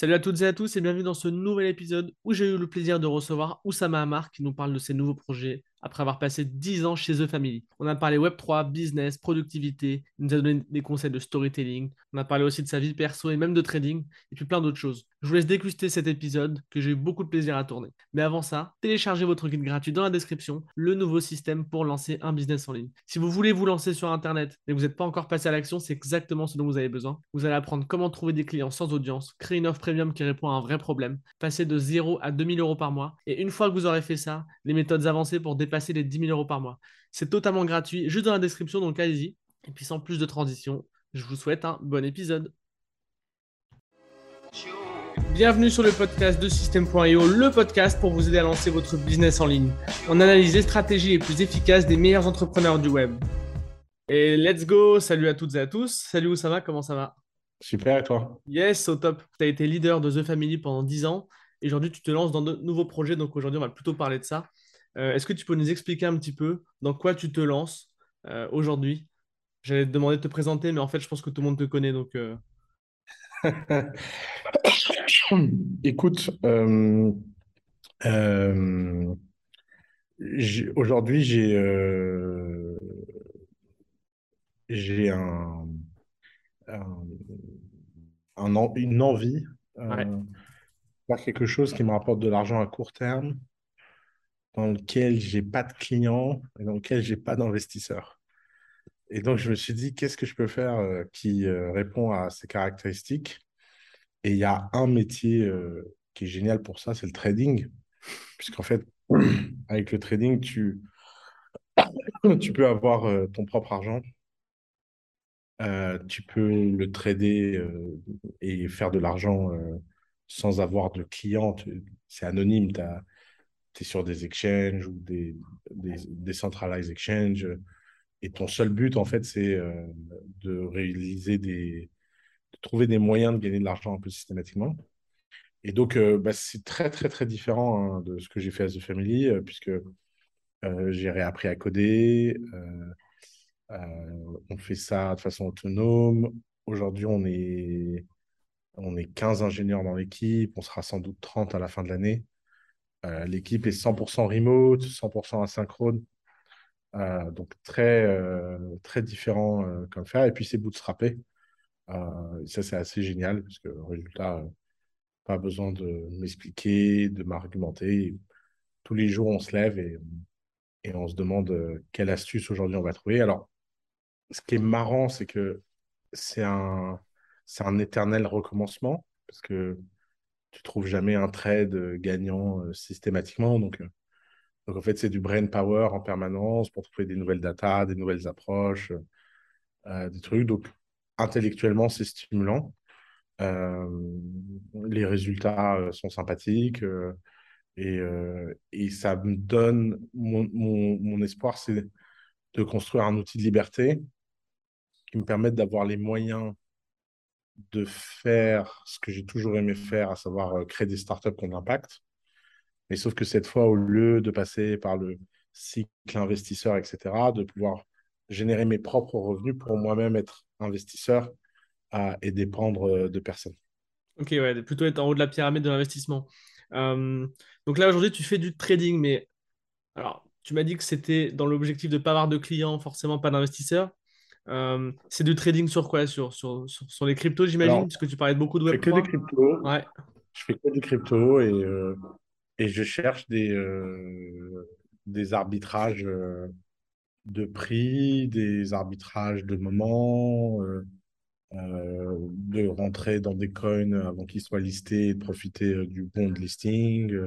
Salut à toutes et à tous et bienvenue dans ce nouvel épisode où j'ai eu le plaisir de recevoir Oussama Amar qui nous parle de ses nouveaux projets après avoir passé 10 ans chez The Family. On a parlé Web3, business, productivité, il nous a donné des conseils de storytelling, on a parlé aussi de sa vie perso et même de trading, et puis plein d'autres choses. Je vous laisse déguster cet épisode que j'ai eu beaucoup de plaisir à tourner. Mais avant ça, téléchargez votre guide gratuit dans la description, le nouveau système pour lancer un business en ligne. Si vous voulez vous lancer sur Internet et que vous n'êtes pas encore passé à l'action, c'est exactement ce dont vous avez besoin. Vous allez apprendre comment trouver des clients sans audience, créer une offre premium qui répond à un vrai problème, passer de 0 à 2000 euros par mois, et une fois que vous aurez fait ça, les méthodes avancées pour passer les 10 000 euros par mois. C'est totalement gratuit, juste dans la description, donc allez-y. Et puis sans plus de transition, je vous souhaite un bon épisode. Bienvenue sur le podcast de System.io, le podcast pour vous aider à lancer votre business en ligne. On analyse les stratégies les plus efficaces des meilleurs entrepreneurs du web. Et let's go, salut à toutes et à tous. Salut Oussama, comment ça va? Super, et toi? Yes, au top. Tu as été leader de The Family pendant 10 ans. Et aujourd'hui, tu te lances dans de nouveaux projets. Donc aujourd'hui, on va plutôt parler de ça. Euh, est-ce que tu peux nous expliquer un petit peu dans quoi tu te lances euh, aujourd'hui? J'allais te demander de te présenter, mais en fait, je pense que tout le monde te connaît. Donc, euh. Écoute, aujourd'hui, j'ai j'ai un, une envie de faire quelque chose qui me rapporte de l'argent à court terme dans lequel j'ai pas de clients et dans lequel j'ai pas d'investisseurs. Et donc, je me suis dit, qu'est-ce que je peux faire euh, qui euh, répond à ces caractéristiques? Et il y a un métier euh, qui est génial pour ça, c'est le trading. Puisqu'en fait, avec le trading, tu, tu peux avoir ton propre argent. tu peux le trader et faire de l'argent sans avoir de clients. C'est anonyme. Tu tu es sur des exchanges ou des, des, des centralized exchanges. Et ton seul but, en fait, c'est euh, de réaliser des. de trouver des moyens de gagner de l'argent un peu systématiquement. Et donc, euh, bah, c'est très, très, très différent hein, de ce que j'ai fait à The Family, euh, puisque j'ai réappris à coder. on fait ça de façon autonome. Aujourd'hui, on est, on est 15 ingénieurs dans l'équipe. On sera sans doute 30 à la fin de l'année. Euh, l'équipe est 100% remote, 100% asynchrone. Euh, donc très, euh, très différent comme faire. Et puis c'est bootstrappé. ça, c'est assez génial parce que résultat, pas besoin de m'expliquer, de m'argumenter. Tous les jours, on se lève et, et on se demande quelle astuce aujourd'hui on va trouver. Alors, ce qui est marrant, c'est que c'est un, un éternel recommencement parce que tu trouves jamais un trade euh, gagnant euh, systématiquement. Donc, euh, donc, en fait, c'est du brain power en permanence pour trouver des nouvelles data, des nouvelles approches, des trucs. Donc, intellectuellement, c'est stimulant. les résultats sont sympathiques et, et, ça me donne mon, mon, mon espoir, c'est de construire un outil de liberté qui me permette d'avoir les moyens de faire ce que j'ai toujours aimé faire, à savoir euh, créer des startups qui ont de l'impact. Mais sauf que cette fois, au lieu de passer par le cycle investisseur, etc., de pouvoir générer mes propres revenus pour moi-même être investisseur et dépendre euh, de personne. Ok, ouais, plutôt être en haut de la pyramide de l'investissement. Euh, donc là, aujourd'hui, tu fais du trading, mais alors, tu m'as dit que c'était dans l'objectif de ne pas avoir de clients, forcément pas d'investisseurs. Euh, c'est du trading sur quoi? Sur, sur, sur, les cryptos, j'imagine? Parce que tu parlais de beaucoup de Web3. Je fais que des cryptos. Ouais. Je fais que des cryptos et, euh, et je cherche des, euh, des arbitrages de prix, des arbitrages de moments, de rentrer dans des coins avant qu'ils soient listés et de profiter du bon listing.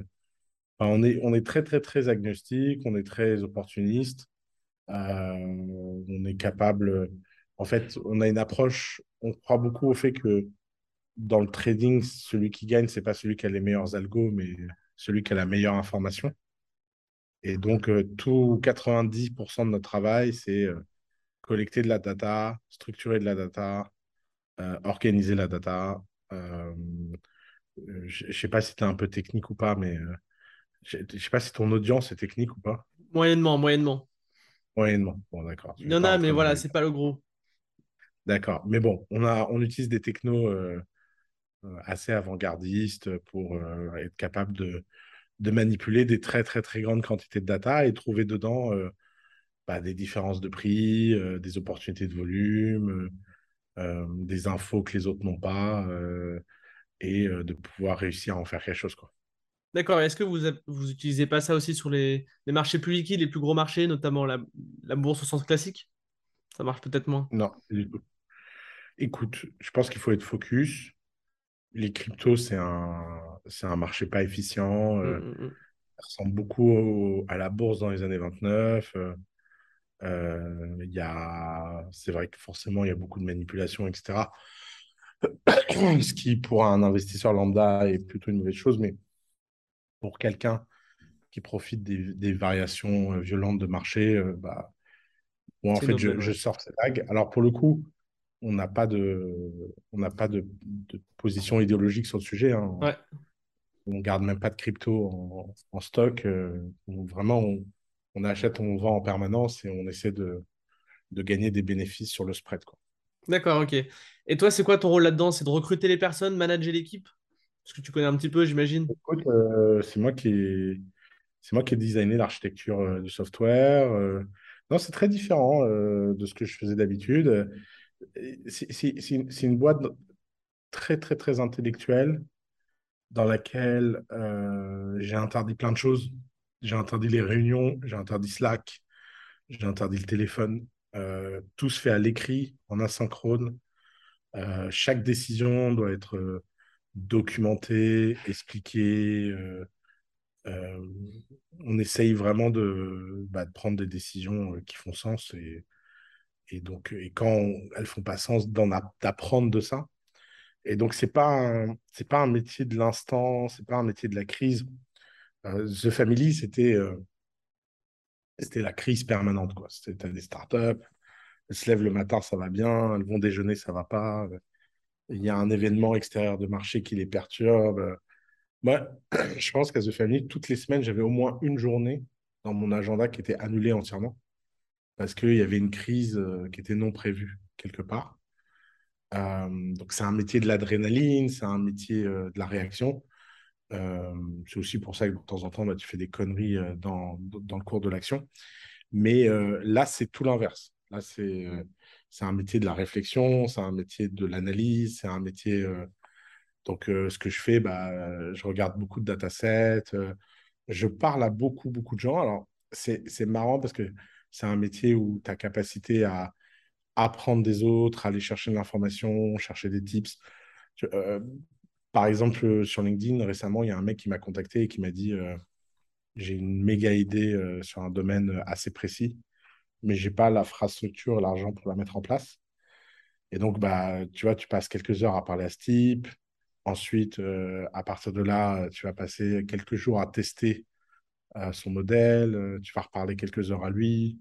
on, est, on est très, très, très agnostique, on est très opportuniste. Euh, on est capable, en fait, on a une approche, on croit beaucoup au fait que dans le trading, celui qui gagne, c'est pas celui qui a les meilleurs algos, mais celui qui a la meilleure information. Et donc, euh, tout 90% de notre travail, c'est euh, collecter de la data, structurer de la data, organiser la data. je ne sais pas si tu es un peu technique ou pas, mais je ne sais pas si ton audience est technique ou pas. Moyennement, moyennement. Moyennement. Bon, d'accord. Il y en a, mais voilà, c'est pas le gros. D'accord. Mais bon, on, a, on utilise des technos euh, assez avant-gardiste pour être capable de, de manipuler des très, très, très grandes quantités de data et trouver dedans bah, des différences de prix, des opportunités de volume, des infos que les autres n'ont pas et de pouvoir réussir à en faire quelque chose. Quoi. D'accord. Est-ce que vous, vous utilisez pas ça aussi sur les, les, marchés plus liquides, les plus gros marchés, notamment la, la bourse au sens classique? Ça marche peut-être moins. Non, du tout. Écoute, je pense qu'il faut être focus. Les cryptos, c'est un, c'est un marché pas efficient. Euh, mmh, mmh, mmh. Ça ressemble beaucoup à la bourse dans les années 29. Euh, euh, il y a, c'est vrai que forcément, il y a beaucoup de manipulation, etc. Ce qui, pour un investisseur lambda, est plutôt une mauvaise chose. Mais pour quelqu'un qui profite des, variations violentes de marché, bah, en fait, je, je, sors cette vague. Alors, pour le coup, on n'a pas de, on pas de, position idéologique sur le sujet. Hein. Ouais. On garde même pas de crypto en, stock. Euh, vraiment, on, achète, on vend en permanence et on essaie de, de gagner des bénéfices sur le spread. D'accord, ok. Et toi, c'est quoi ton rôle là-dedans? C'est de recruter les personnes, manager l'équipe? Parce que tu connais un petit peu, j'imagine. Euh, c'est moi qui ai, c'est moi qui ai designé l'architecture euh, du software. Non, c'est très différent de ce que je faisais d'habitude c'est une boîte très, très, très intellectuelle dans laquelle euh, j'ai interdit plein de choses. J'ai interdit les réunions, j'ai interdit Slack, j'ai interdit le téléphone. Euh, tout se fait à l'écrit, en asynchrone. Euh, chaque décision doit être documentée, expliquée. on essaye vraiment de, bah, prendre des décisions qui font sens et, donc, et quand elles font pas sens d'apprendre de ça. Et donc, c'est pas c'est pas un métier de l'instant, c'est pas un métier de la crise. Euh, The Family, c'était euh, c'était la crise permanente. Quoi. C'était des startups, elles se lèvent le matin, ça va bien, elles vont déjeuner, ça va pas. Il y a un événement extérieur de marché qui les perturbe. Moi, je pense qu'à The Family, toutes les semaines, j'avais au moins une journée dans mon agenda qui était annulée entièrement parce qu'il y avait une crise euh, qui était non prévue quelque part. Euh, donc c'est un métier de l'adrénaline, c'est un métier euh, de la réaction. c'est aussi pour ça que de temps en temps, bah, tu fais des conneries dans, dans le cours de l'action. Mais là, c'est tout l'inverse. Là, c'est c'est un métier de la réflexion, c'est un métier de l'analyse, c'est un métier... donc, ce que je fais, bah, je regarde beaucoup de datasets, je parle à beaucoup, beaucoup de gens. Alors, c'est marrant parce que c'est un métier où ta capacité à apprendre des autres, aller chercher de l'information, chercher des tips. Euh, par exemple, sur LinkedIn, récemment, il y a un mec qui m'a contacté et qui m'a dit euh, J'ai une méga idée euh, sur un domaine assez précis, mais je n'ai pas l'infrastructure, l'argent pour la mettre en place. Et donc, bah, tu vois, tu passes quelques heures à parler à ce type. Ensuite, à partir de là, tu vas passer quelques jours à tester son modèle, euh, tu vas reparler quelques heures à lui.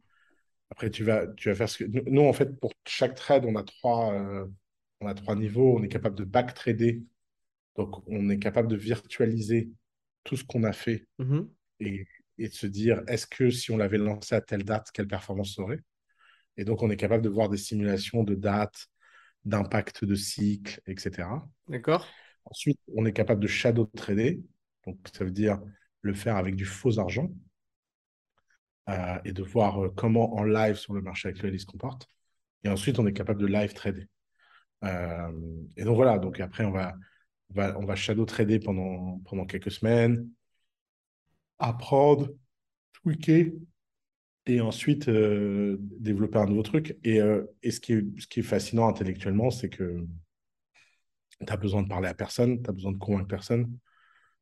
Après, tu vas, tu vas faire ce que. Nous, en fait, pour chaque trade, on a trois, euh, on a trois niveaux. On est capable de back-trader. Donc, on est capable de virtualiser tout ce qu'on a fait mmh et, et, de se dire est-ce que si on l'avait lancé à telle date, quelle performance aurait? Et donc, on est capable de voir des simulations de dates, d'impact de cycle, etc. D'accord. Ensuite, on est capable de shadow trader. Donc, ça veut dire le faire avec du faux argent euh, et de voir euh, comment en live sur le marché actuel il se comporte. Et ensuite, on est capable de live trader. Euh, et donc voilà, donc après, on va, on va, shadow trader pendant, pendant quelques semaines, apprendre, tweaker, et ensuite développer un nouveau truc. Et, et ce, qui est, ce qui est fascinant intellectuellement, c'est que tu as besoin de parler à personne, tu as besoin de convaincre personne.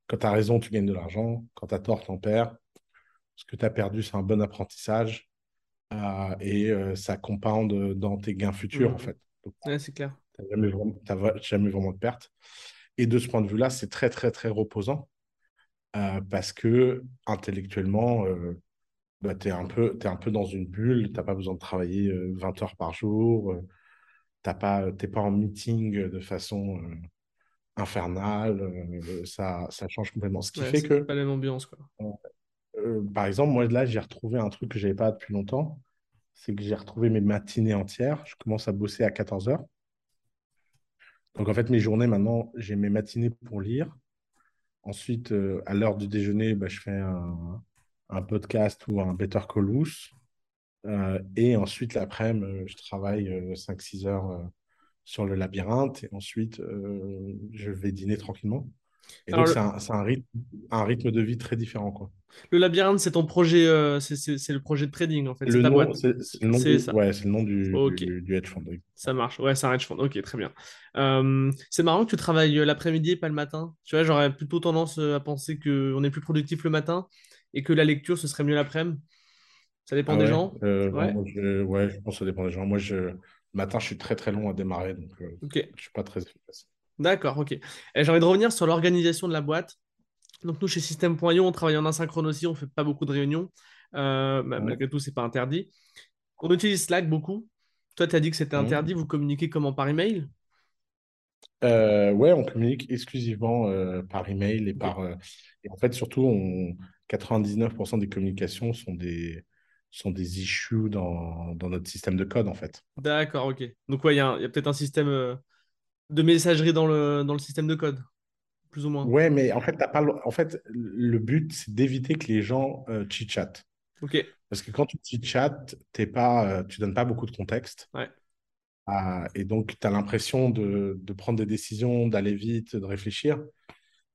Quand tu as raison, tu gagnes de l'argent. Quand tu as tort, tu en perds. Ce que tu as perdu, c'est un bon apprentissage. Euh, et euh, ça compound dans tes gains futurs, en fait. c'est clair. Tu n'as jamais, jamais, vraiment de perte. Et de ce point de vue-là, c'est très, très, très reposant. Euh, parce que intellectuellement, bah, tu es, un peu, es un peu dans une bulle. Tu n'as pas besoin de travailler 20 heures par jour. tu n'es pas, pas en meeting de façon infernal, euh, ça, ça change complètement. Ce qui fait que. pas la même ambiance, quoi. Euh, par exemple, moi, là, j'ai retrouvé un truc que je n'avais pas depuis longtemps. C'est que j'ai retrouvé mes matinées entières. Je commence à bosser à 14 h Donc en fait, mes journées maintenant, j'ai mes matinées pour lire. Ensuite, euh, à l'heure du déjeuner, bah, je fais un, podcast ou un Better Call. Euh, et ensuite, l'après-midi, euh, je travaille 5-6 heures sur le labyrinthe. Et ensuite, je vais dîner tranquillement. Et Alors, donc, le, c'est un, un rythme, un rythme de vie très différent, quoi. le labyrinthe, c'est ton projet, euh, c'est le projet de trading, en fait, c'est Le nom, c'est le nom du, ça. ouais, le nom du, Ok, du, du hedge fund. oui. ça marche. Ouais, c'est un hedge fund. Ok, très bien. Euh, c'est marrant que tu travailles euh, l'après-midi et pas le matin. Tu vois, j'aurais plutôt tendance euh, à penser qu'on est plus productif le matin et que la lecture, ce serait mieux l'après-midi. Ça dépend Ah des gens. euh, Ouais, je, ouais, je pense que ça dépend des gens. Moi, je, le matin, je suis très très long à démarrer, donc je suis pas très efficace. D'accord, ok. J'ai envie de revenir sur l'organisation de la boîte. Donc nous, chez System.io, on travaille en asynchrone aussi, on fait pas beaucoup de réunions. Euh, malgré tout, c'est pas interdit. On utilise Slack beaucoup. Toi, tu as dit que c'était Mhm. interdit. Vous communiquez comment par email? Euh, ouais, on communique exclusivement euh, par email et par. et en fait, surtout, on, 99% des communications sont des, sont des issues dans, dans notre système de code, en fait. D'accord, ok. Donc ouais, il y a, peut-être un système de messagerie dans le, dans le système de code, plus ou moins. Ouais, mais en fait, t'as pas, le- en fait, le but, c'est d'éviter que les gens euh, chit-chatent. Ok, Parce que quand tu chit-chattes, t'es pas, euh, tu donnes pas beaucoup de contexte. ouais. Ah, et donc, tu as l'impression de, de prendre des décisions, d'aller vite, de réfléchir.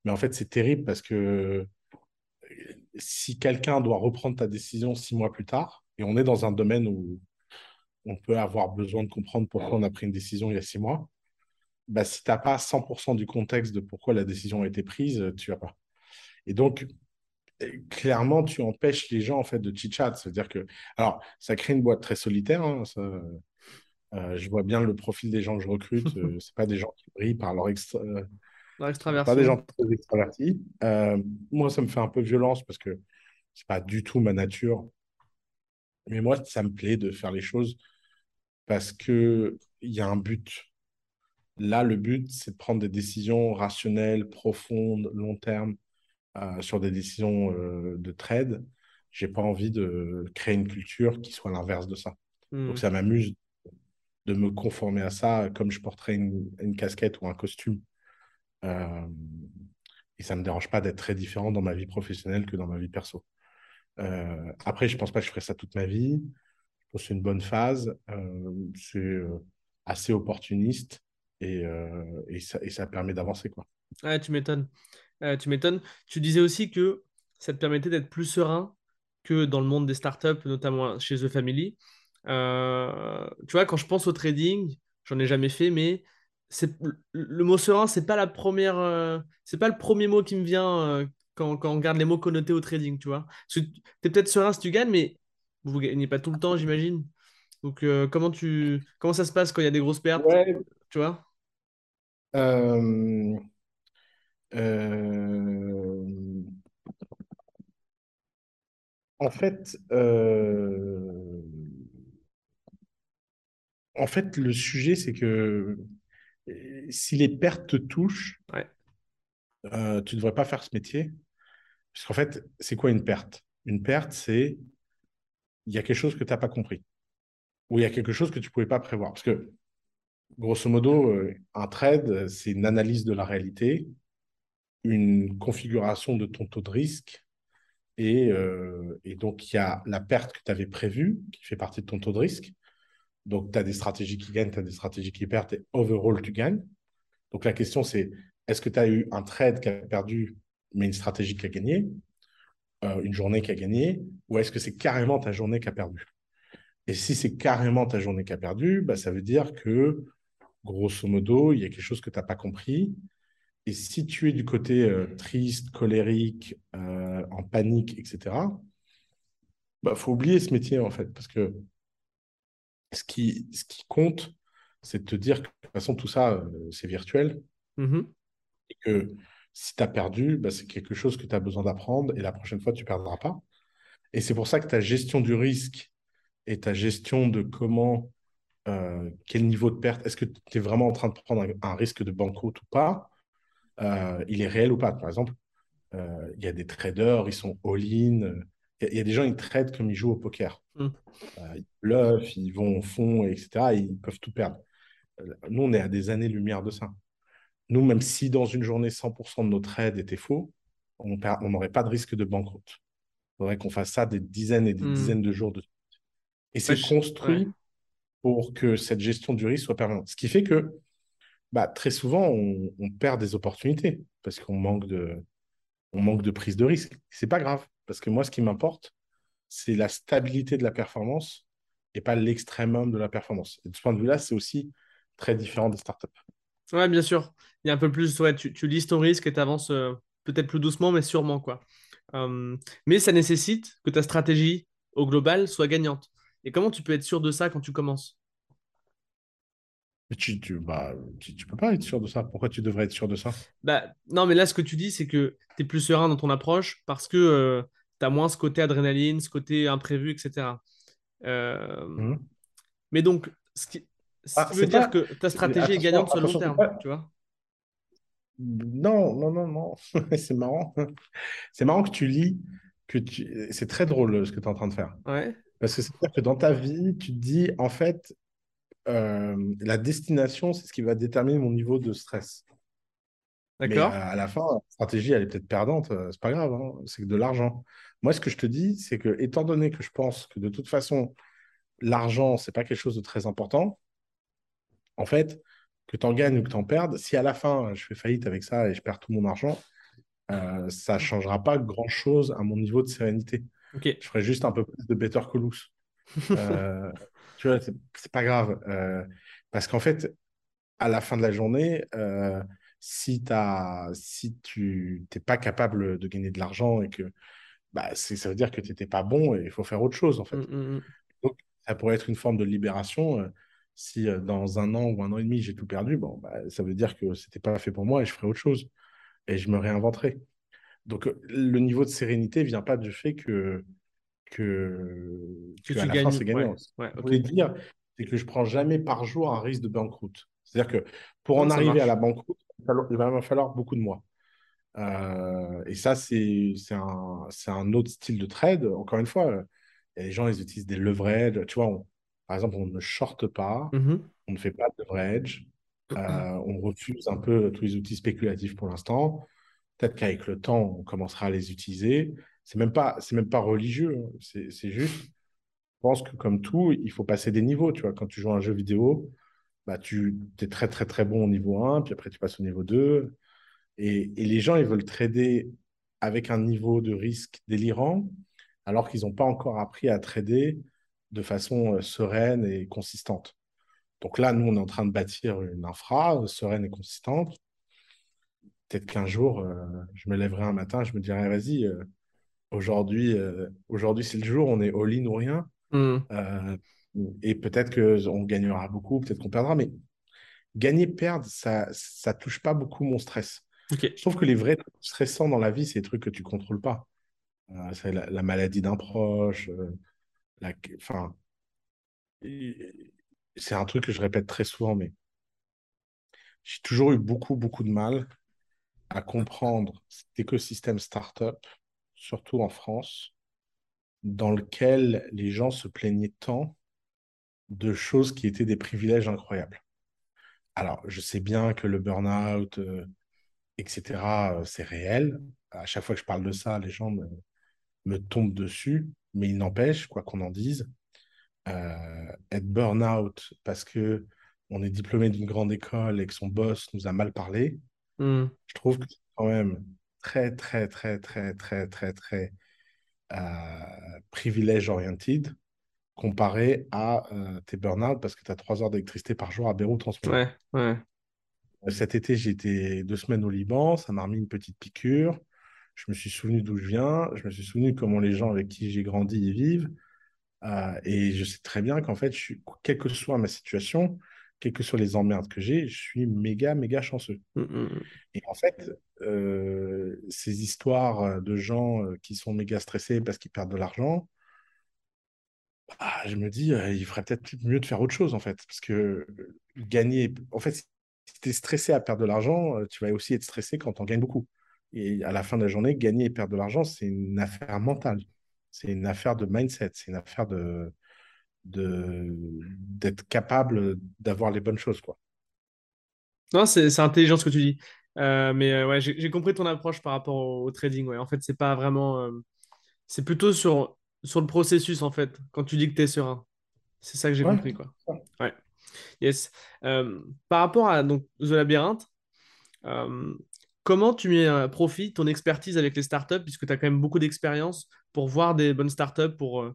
Mais en fait, c'est terrible parce que si quelqu'un doit reprendre ta décision six mois plus tard, et on est dans un domaine où on peut avoir besoin de comprendre pourquoi on a pris une décision il y a six mois, bah, si tu n'as pas 100% du contexte de pourquoi la décision a été prise, tu vas pas. Et donc, euh, clairement, tu empêches les gens en fait de chit-chat. C'est-à-dire que, alors, ça crée une boîte très solitaire. hein, ça, euh, je vois bien le profil des gens que je recrute. Euh, c'est pas des gens qui brillent par leur extra, euh, pas des gens très extravertis. Euh, moi, ça me fait un peu violence parce que c'est pas du tout ma nature. Mais moi, ça me plaît de faire les choses parce que il y a un but. Là, le but, c'est de prendre des décisions rationnelles, profondes, long terme, euh, sur des décisions euh, de trade. J'ai pas envie de créer une culture qui soit l'inverse de ça. Donc, Hmm. ça m'amuse de me conformer à ça comme je porterais une, une casquette ou un costume. Euh, et ça me dérange pas d'être très différent dans ma vie professionnelle que dans ma vie perso. Après, je pense pas que je ferai ça toute ma vie. Je pense que c'est une bonne phase. C'est assez opportuniste et, euh, et, ça, et ça permet d'avancer, quoi. Ouais, tu m'étonnes. Euh, tu m'étonnes. Tu disais aussi que ça te permettait d'être plus serein que dans le monde des startups, notamment chez The Family. Euh, tu vois, quand je pense au trading, j'en ai jamais fait, mais c'est le mot serein, c'est pas la première, euh, c'est pas le premier mot qui me vient euh, quand, quand on regarde les mots connotés au trading, tu vois. T'es peut-être serein si tu gagnes, mais vous gagnez pas tout le temps, j'imagine. Donc, euh, comment tu, comment ça se passe quand il y a des grosses pertes, Ouais. Tu vois? Euh, euh, en fait, euh, en fait, le sujet, c'est que si les pertes te touchent, Ouais. euh, tu ne devrais pas faire ce métier. Parce qu'en fait, c'est quoi une perte? Une perte, c'est il y a quelque chose que tu n'as pas compris. Ou il y a quelque chose que tu ne pouvais pas prévoir. Parce que, grosso modo, euh, un trade, c'est une analyse de la réalité, une configuration de ton taux de risque. Et, euh, et donc, il y a la perte que tu avais prévue, qui fait partie de ton taux de risque. Donc, tu as des stratégies qui gagnent, tu as des stratégies qui perdent, et overall, tu gagnes. Donc, la question, c'est est-ce que tu as eu un trade qui a perdu, mais une stratégie qui a gagné, euh, une journée qui a gagné, ou est-ce que c'est carrément ta journée qui a perdu? Et si c'est carrément ta journée qui a perdu, bah, ça veut dire que, grosso modo, il y a quelque chose que tu n'as pas compris. Et si tu es du côté euh, triste, colérique, euh, en panique, etc., bah, faut oublier ce métier, en fait, parce que ce qui, ce qui compte, c'est de te dire que de toute façon, tout ça, euh, c'est virtuel, Mhm. et que si tu as perdu, bah, c'est quelque chose que tu as besoin d'apprendre, et la prochaine fois, tu ne perdras pas. Et c'est pour ça que ta gestion du risque et ta gestion de comment, euh, quel niveau de perte, est-ce que tu es vraiment en train de prendre un, un risque de banqueroute ou pas, euh, il est réel ou pas. Par exemple, euh, il y a des traders, ils sont all-in. Il y, a- il y a des gens, ils tradent comme ils jouent au poker. Mm. Ils bluffent, ils vont au fond, etc. et ils peuvent tout perdre. Nous, on est à des années-lumière de ça. nous, même si dans une journée 100% de nos trades étaient faux, on n'aurait pas de risque de banqueroute. Il faudrait qu'on fasse ça des dizaines et des Hmm. dizaines de jours de Et c'est Ouais, construit ouais. Pour que cette gestion du risque soit permanente. Ce qui fait que bah, très souvent, on, perd des opportunités parce qu'on manque de, manque de prise de risque. C'est pas grave, parce que moi, ce qui m'importe, c'est la stabilité de la performance et pas l'extrémum de la performance. Et de ce point de vue-là, c'est aussi très différent des startups. Ouais, bien sûr. Il y a un peu plus, ouais, tu, tu lises ton risque et tu avances peut-être plus doucement, mais sûrement, quoi. Euh, mais ça nécessite que ta stratégie au global soit gagnante. Et comment tu peux être sûr de ça quand tu commences? Mais tu, tu, bah, tu, tu peux pas être sûr de ça. Pourquoi tu devrais être sûr de ça? Bah, non, mais là, ce que tu dis, c'est que tu es plus serein dans ton approche parce que tu as moins ce côté adrénaline, ce côté imprévu, etc. Euh, Mhm. mais donc, ce qui, ce Ah, qui veut dire pas... que ta stratégie est gagnante sur le long terme, pas- tu vois? Non, non, non, non. C'est marrant. C'est marrant que tu lis, que tu... C'est très drôle ce que tu es en train de faire. Ouais, Parce que c'est-à-dire que dans ta vie, tu te dis, en fait, euh, la destination, c'est ce qui va déterminer mon niveau de stress. D'accord. à, à la fin, la stratégie, elle est peut-être perdante, euh, c'est pas grave, hein, c'est que de l'argent. Moi, ce que je te dis, c'est que, étant donné que je pense que de toute façon, l'argent, c'est pas quelque chose de très important, en fait, que tu en gagnes ou que tu en perdes, si à la fin, je fais faillite avec ça et je perds tout mon argent, euh, ça changera pas grand-chose à mon niveau de sérénité. Je ferai juste un peu plus de Better Saul. Euh, tu vois, c'est pas grave. euh, parce qu'en fait, à la fin de la journée, euh, si, t'as- si tu n'es pas capable de gagner de l'argent et que bah, ça veut dire que tu n'étais pas bon et il faut faire autre chose, en fait. Mm, mm, mm. Donc, ça pourrait être une forme de libération. euh, si dans un an ou un an et demi, j'ai tout perdu, bon, bah, ça veut dire que c'était pas fait pour moi et je ferai autre chose. Et je me réinventerai. Donc, euh, le niveau de sérénité vient pas du fait que, que, Que que à tu la fin, gagnes. c'est gagnant. Ouais, ouais, dire, c'est que je prends jamais par jour un risque de banqueroute. C'est-à-dire que pour en arriver à la banqueroute, il va falloir- beaucoup de mois. Euh, et ça, c'est c'est un, c'est un autre style de trade. Encore une fois, euh, il y a des gens, ils utilisent des leverage. Tu vois, on- par exemple, on ne shorte pas, Mhm. on ne fait pas de leverage, euh, on refuse un peu tous les outils spéculatifs pour l'instant. Peut-être qu'avec le temps, on commencera à les utiliser. C'est même pas, c'est même pas religieux. hein. C'est juste, je pense que comme tout, il faut passer des niveaux. Tu vois, quand tu joues à un jeu vidéo, bah, tu es très, très, très bon au niveau 1, puis après, tu passes au niveau 2. Et, et les gens, ils veulent trader avec un niveau de risque délirant, alors qu'ils n'ont pas encore appris à trader de façon euh, sereine et consistante. Donc là, nous, on est en train de bâtir une infra euh, sereine et consistante. Peut-être qu'un jour, euh, je me lèverai un matin, je me dirai, vas-y, euh, aujourd'hui, euh, aujourd'hui c'est le jour, on est all-in ou rien. Mm. Euh, et peut-être qu'on gagnera beaucoup, peut-être qu'on perdra, mais gagner, perdre, ça ça touche pas beaucoup mon stress. Ok. Je trouve que les vrais stressants dans la vie, c'est les trucs que tu contrôles pas. C'est la, la maladie d'un proche, la, enfin, et- c'est un truc que je répète très souvent, mais j'ai toujours eu beaucoup, beaucoup de mal à comprendre cet écosystème startup, surtout en France, dans lequel les gens se plaignaient tant de choses qui étaient des privilèges incroyables. Alors, je sais bien que le burn-out, euh, etc., euh, c'est réel. À chaque fois que je parle de ça, les gens me, tombent dessus, mais il n'empêche, quoi qu'on en dise, euh, être burn-out parce que on est diplômé d'une grande école et que son boss nous a mal parlé, Mm. je trouve que c'est quand même très, très, très, très, très, très, très euh, privilège oriented comparé à euh, tes burn-out parce que tu as trois heures d'électricité par jour à Beyrouth en ce moment. Ouais, ouais. Cet été, été deux semaines au Liban, ça m'a remis une petite piqûre. Je me suis souvenu d'où je viens, je me suis souvenu comment les gens avec qui j'ai grandi y vivent. Euh, et je sais très bien qu'en fait, je suis, quelle que soit ma situation, quelles que soient les emmerdes que j'ai, je suis méga, méga chanceux. Mm, mm, Et en fait, euh, ces histoires de gens euh, qui sont méga stressés parce qu'ils perdent de l'argent, ah, je me dis, euh, il ferait peut-être mieux de faire autre chose, en fait. Parce que euh, gagner, en fait, si tu es stressé à perdre de l'argent, euh, tu vas aussi être stressé quand on gagne beaucoup. Et à la fin de la journée, gagner et perdre de l'argent, c'est une affaire mentale. C'est une affaire de mindset. C'est une affaire de, d'être capable d'avoir les bonnes choses, quoi. Non, c'est intelligent ce que tu dis. Euh, mais euh, ouais, j'ai compris ton approche par rapport au, au trading. Ouais. En fait, c'est pas vraiment. euh, c'est plutôt sur, sur le processus, en fait, quand tu dis que tu es serein. C'est ça que j'ai Ouais, compris, quoi. Ouais. Yes. Par rapport à donc, The Labyrinth, euh, comment tu mets à profit ton expertise avec les startups, puisque tu as quand même beaucoup d'expérience pour voir des bonnes startups, pour,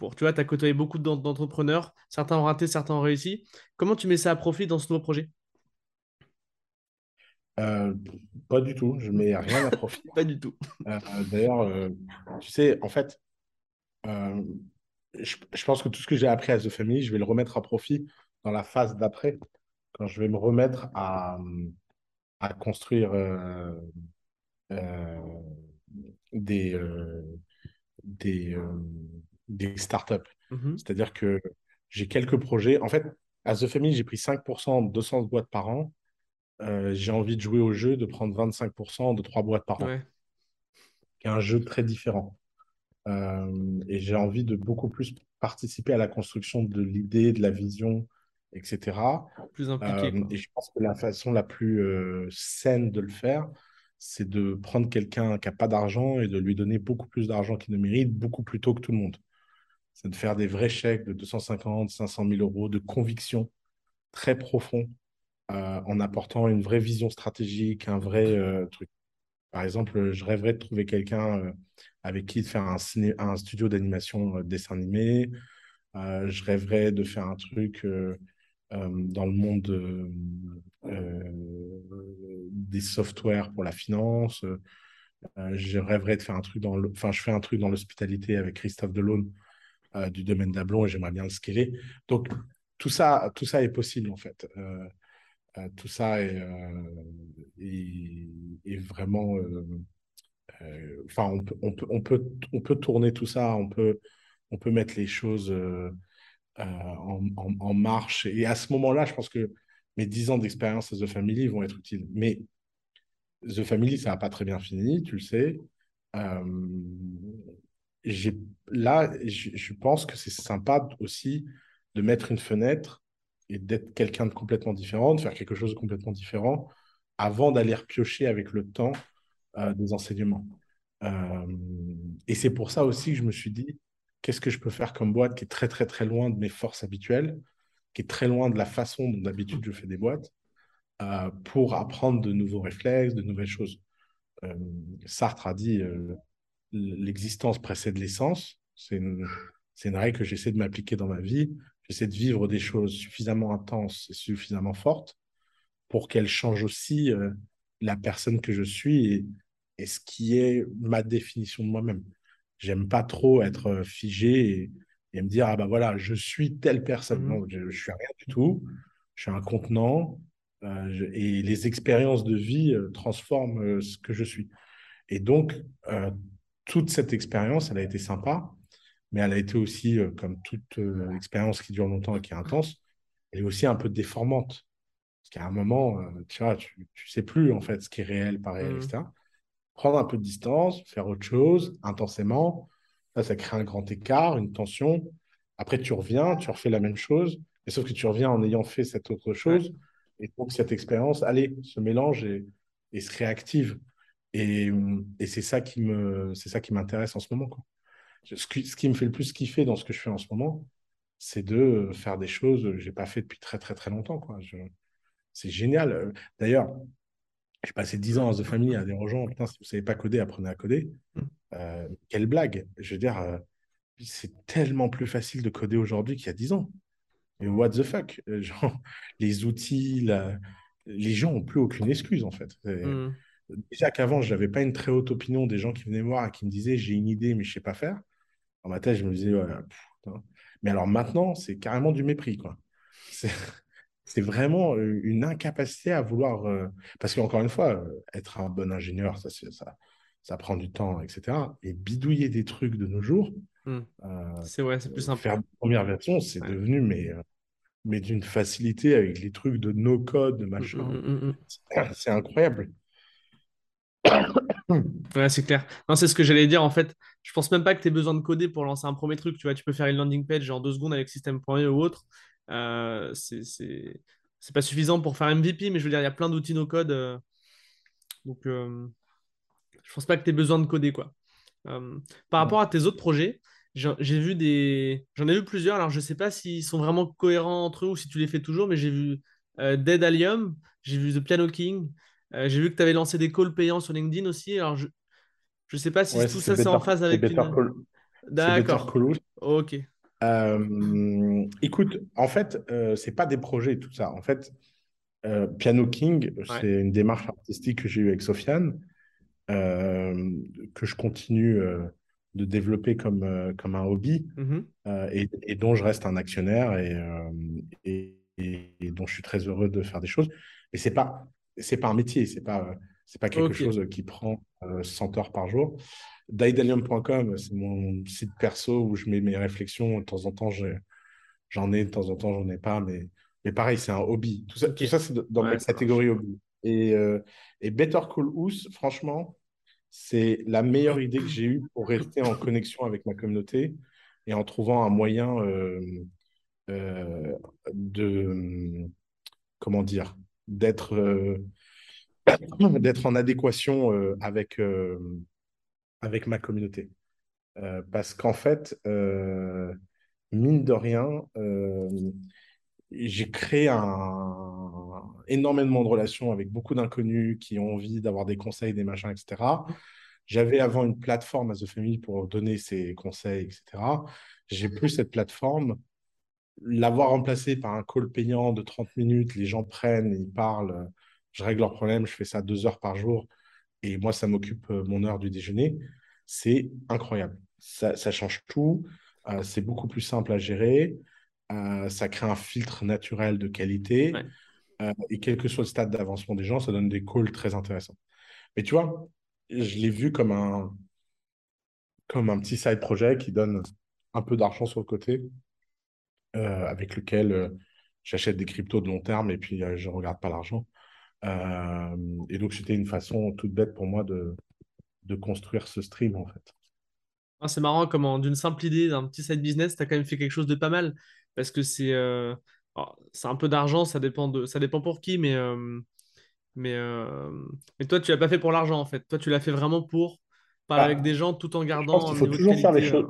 pour tu vois, tu as côtoyé beaucoup d'en- d'entrepreneurs, certains ont raté, certains ont réussi. Comment tu mets ça à profit dans ce nouveau projet? Euh, pas du tout, je mets rien à profit. Pas du tout. Euh, d'ailleurs, euh, tu sais, en fait, je, je pense que tout ce que j'ai appris à The Family, je vais le remettre à profit dans la phase d'après, quand je vais me remettre à, à construire des, des, des startups. Mhm. C'est-à-dire que j'ai quelques projets. En fait, à The Family, j'ai pris 5% de 200 boîtes par an. Euh, j'ai envie de jouer au jeu, de prendre 25% de 3 boîtes par an, Ouais, qui est un jeu très différent. Euh, et j'ai envie de beaucoup plus participer à la construction de l'idée, de la vision, etc. plus impliqué, Euh, et je pense que la façon la plus saine de le faire, c'est de prendre quelqu'un qui n'a pas d'argent et de lui donner beaucoup plus d'argent qu'il ne mérite, beaucoup plus tôt que tout le monde. C'est de faire des vrais chèques de 250, 500 000 euros de conviction très profond euh, en apportant une vraie vision stratégique, un vrai euh, truc. Par exemple, je rêverais de trouver quelqu'un euh, avec qui de faire un, ciné- un studio d'animation dessin animé. Je rêverais de faire un truc dans le monde des softwares pour la finance. Je rêverais de faire un truc dans je fais un truc dans l'hospitalité avec Christophe Delaune du domaine d'Ablon et j'aimerais bien le scaler. Donc, tout ça, tout ça est possible en fait. Euh, euh, tout ça est, euh, est, vraiment. euh, euh, Enfin, on peut, on peut, on peut, on peut tourner tout ça, on peut, on peut mettre les choses euh, euh, en, en- marche. Et à ce moment-là, je pense que mes 10 ans d'expérience à The Family vont être utiles. Mais The Family, ça n'a pas très bien fini, tu le sais. Euh, j'ai, là, je, pense que c'est sympa aussi de mettre une fenêtre et d'être quelqu'un de complètement différent, de faire quelque chose de complètement différent avant d'aller repiocher avec le temps euh, des enseignements. Euh, et c'est pour ça aussi que je me suis dit, qu'est-ce que je peux faire comme boîte qui est très, très, très loin de mes forces habituelles, qui est très loin de la façon dont d'habitude je fais des boîtes, euh, pour apprendre de nouveaux réflexes, de nouvelles choses. Sartre a dit l'existence précède l'essence. C'est une, c'est une règle que j'essaie de m'appliquer dans ma vie. J'essaie de vivre des choses suffisamment intenses et suffisamment fortes pour qu'elles changent aussi euh, la personne que je suis et, et ce qui est ma définition de moi-même. J'aime pas trop être euh, figé et, et me dire, ah bah voilà, je suis telle personne. Mhm. Non, je, je suis rien du tout. Je suis un contenant euh, je- et les expériences de vie euh, transforment ce que je suis. Et donc, euh, toute cette expérience, elle a été sympa, mais elle a été aussi, euh, comme toute euh, expérience qui dure longtemps et qui est intense, elle est aussi un peu déformante. Parce qu'à un moment, euh, tu vois, tu, tu sais plus en fait ce qui est réel, pas réel, Mhm. etc. Prendre un peu de distance, faire autre chose intensément, ça, ça crée un grand écart, une tension. Après, tu reviens, tu refais la même chose, mais sauf que tu reviens en ayant fait cette autre Ouais. chose. Et donc, cette expérience, allez, se mélange et, et se réactive. Et, et c'est ça qui me, c'est ça qui m'intéresse en ce moment, quoi. Ce qui, ce qui me fait le plus kiffer dans ce que je fais en ce moment, c'est de faire des choses que j'ai pas fait depuis très, très, très longtemps, quoi. Je- c'est génial. Euh, D'ailleurs, j'ai passé 10 ans à The Family à dire aux gens, putain, si vous savez pas coder, apprenez à coder. Mhm. Euh, quelle blague. Je veux dire, euh, c'est tellement plus facile de coder aujourd'hui qu'il y a 10 ans. Mais what the fuck? Genre, les outils, la- les gens n'ont plus aucune excuse, en fait. Mhm. Déjà qu'avant, je n'avais pas une très haute opinion des gens qui venaient me voir et qui me disaient, j'ai une idée, mais je ne sais pas faire. Dans ma tête, je me disais, ouais, pff. Mais alors maintenant, c'est carrément du mépris, quoi. C'est vraiment euh, une incapacité à vouloir. euh, Parce qu'encore une fois, euh, être un bon ingénieur, ça, ça, ça prend du temps, etc. Et bidouiller des trucs de nos jours, Mhm. euh, C'est ouais, c'est plus simple. faire une première version, c'est Ouais. devenu mais, mais d'une facilité avec les trucs de no-code, de Mhm, machin. mhm, mhm. C'est incroyable. C'est clair. Non, c'est ce que j'allais dire en fait. Je pense même pas que tu aies besoin de coder pour lancer un premier truc. Tu vois, tu peux faire une landing page en deux secondes avec System.io ou autre. Euh, c'est, pas suffisant pour faire MVP, mais je veux dire, il y a plein d'outils no code. euh, donc, euh, je pense pas que tu aies besoin de coder, quoi. Euh, par rapport à tes autres projets, j'ai j'ai vu des... J'en ai vu plusieurs, alors je sais pas s'ils sont vraiment cohérents entre eux ou si tu les fais toujours, mais j'ai vu euh, Dead Allium, j'ai vu The Piano King, euh, j'ai vu que tu avais lancé des calls payants sur LinkedIn aussi, alors je je sais pas si Ouais, tout ça c'est en phase avec une... Call, D'accord, ok, Euh, écoute, en fait, euh, c'est pas des projets tout ça. En fait, euh, Piano King, ouais. c'est une démarche artistique que j'ai eue avec Sofiane, euh, que je continue de développer comme, comme un hobby Mhm. euh, et, et dont je reste un actionnaire et, et, dont je suis très heureux de faire des choses. Et c'est pas, c'est pas un métier, c'est pas, euh, c'est pas quelque chose qui prend euh, 100 heures par jour. Daidalium.com, c'est mon site perso où je mets mes réflexions. De temps en temps, j'en ai, de temps en temps, j'en ai pas. Mais, mais pareil, c'est un hobby. Tout ça, tout ça c'est dans ouais, marche. catégorie hobby. Et, euh, et Better Call Us, franchement, c'est la meilleure idée que j'ai eue pour rester en connexion avec ma communauté et en trouvant un moyen euh, euh, de, comment dire, d'être euh, d'être en adéquation euh, avec, euh, avec ma communauté. Parce qu'en fait, mine de rien, j'ai créé un... énormément de relations avec beaucoup d'inconnus qui ont envie d'avoir des conseils, des machins, etc. J'avais avant une plateforme à The Family pour donner ces conseils, etc. J'ai plus cette plateforme. L'avoir remplacée par un call payant de 30 minutes, les gens prennent, ils parlent, je règle leurs problèmes, je fais ça deux heures par jour et moi, ça m'occupe euh, mon heure du déjeuner. C'est incroyable. Ça, ça change tout. Euh, c'est beaucoup plus simple à gérer. Euh, ça crée un filtre naturel de qualité. Ouais. Euh, et quel que soit le stade d'avancement des gens, ça donne des calls très intéressants. Mais tu vois, je l'ai vu comme un, comme un petit side project qui donne un peu d'argent sur le côté, avec lequel euh, j'achète des cryptos de long terme et puis euh, je ne regarde pas l'argent. Euh, et donc, c'était une façon toute bête pour moi de, de construire ce stream, en fait. Ah, c'est marrant comment d'une simple idée, d'un petit side business, tu as quand même fait quelque chose de pas mal. Parce que c'est euh, un peu d'argent, ça dépend de, ça dépend pour qui, mais, euh, mais, euh, mais toi, tu l'as pas fait pour l'argent en fait. Toi, tu l'as fait vraiment pour parler avec des Bah, gens tout en je pense gardant un faut toujours faire les euh, choses.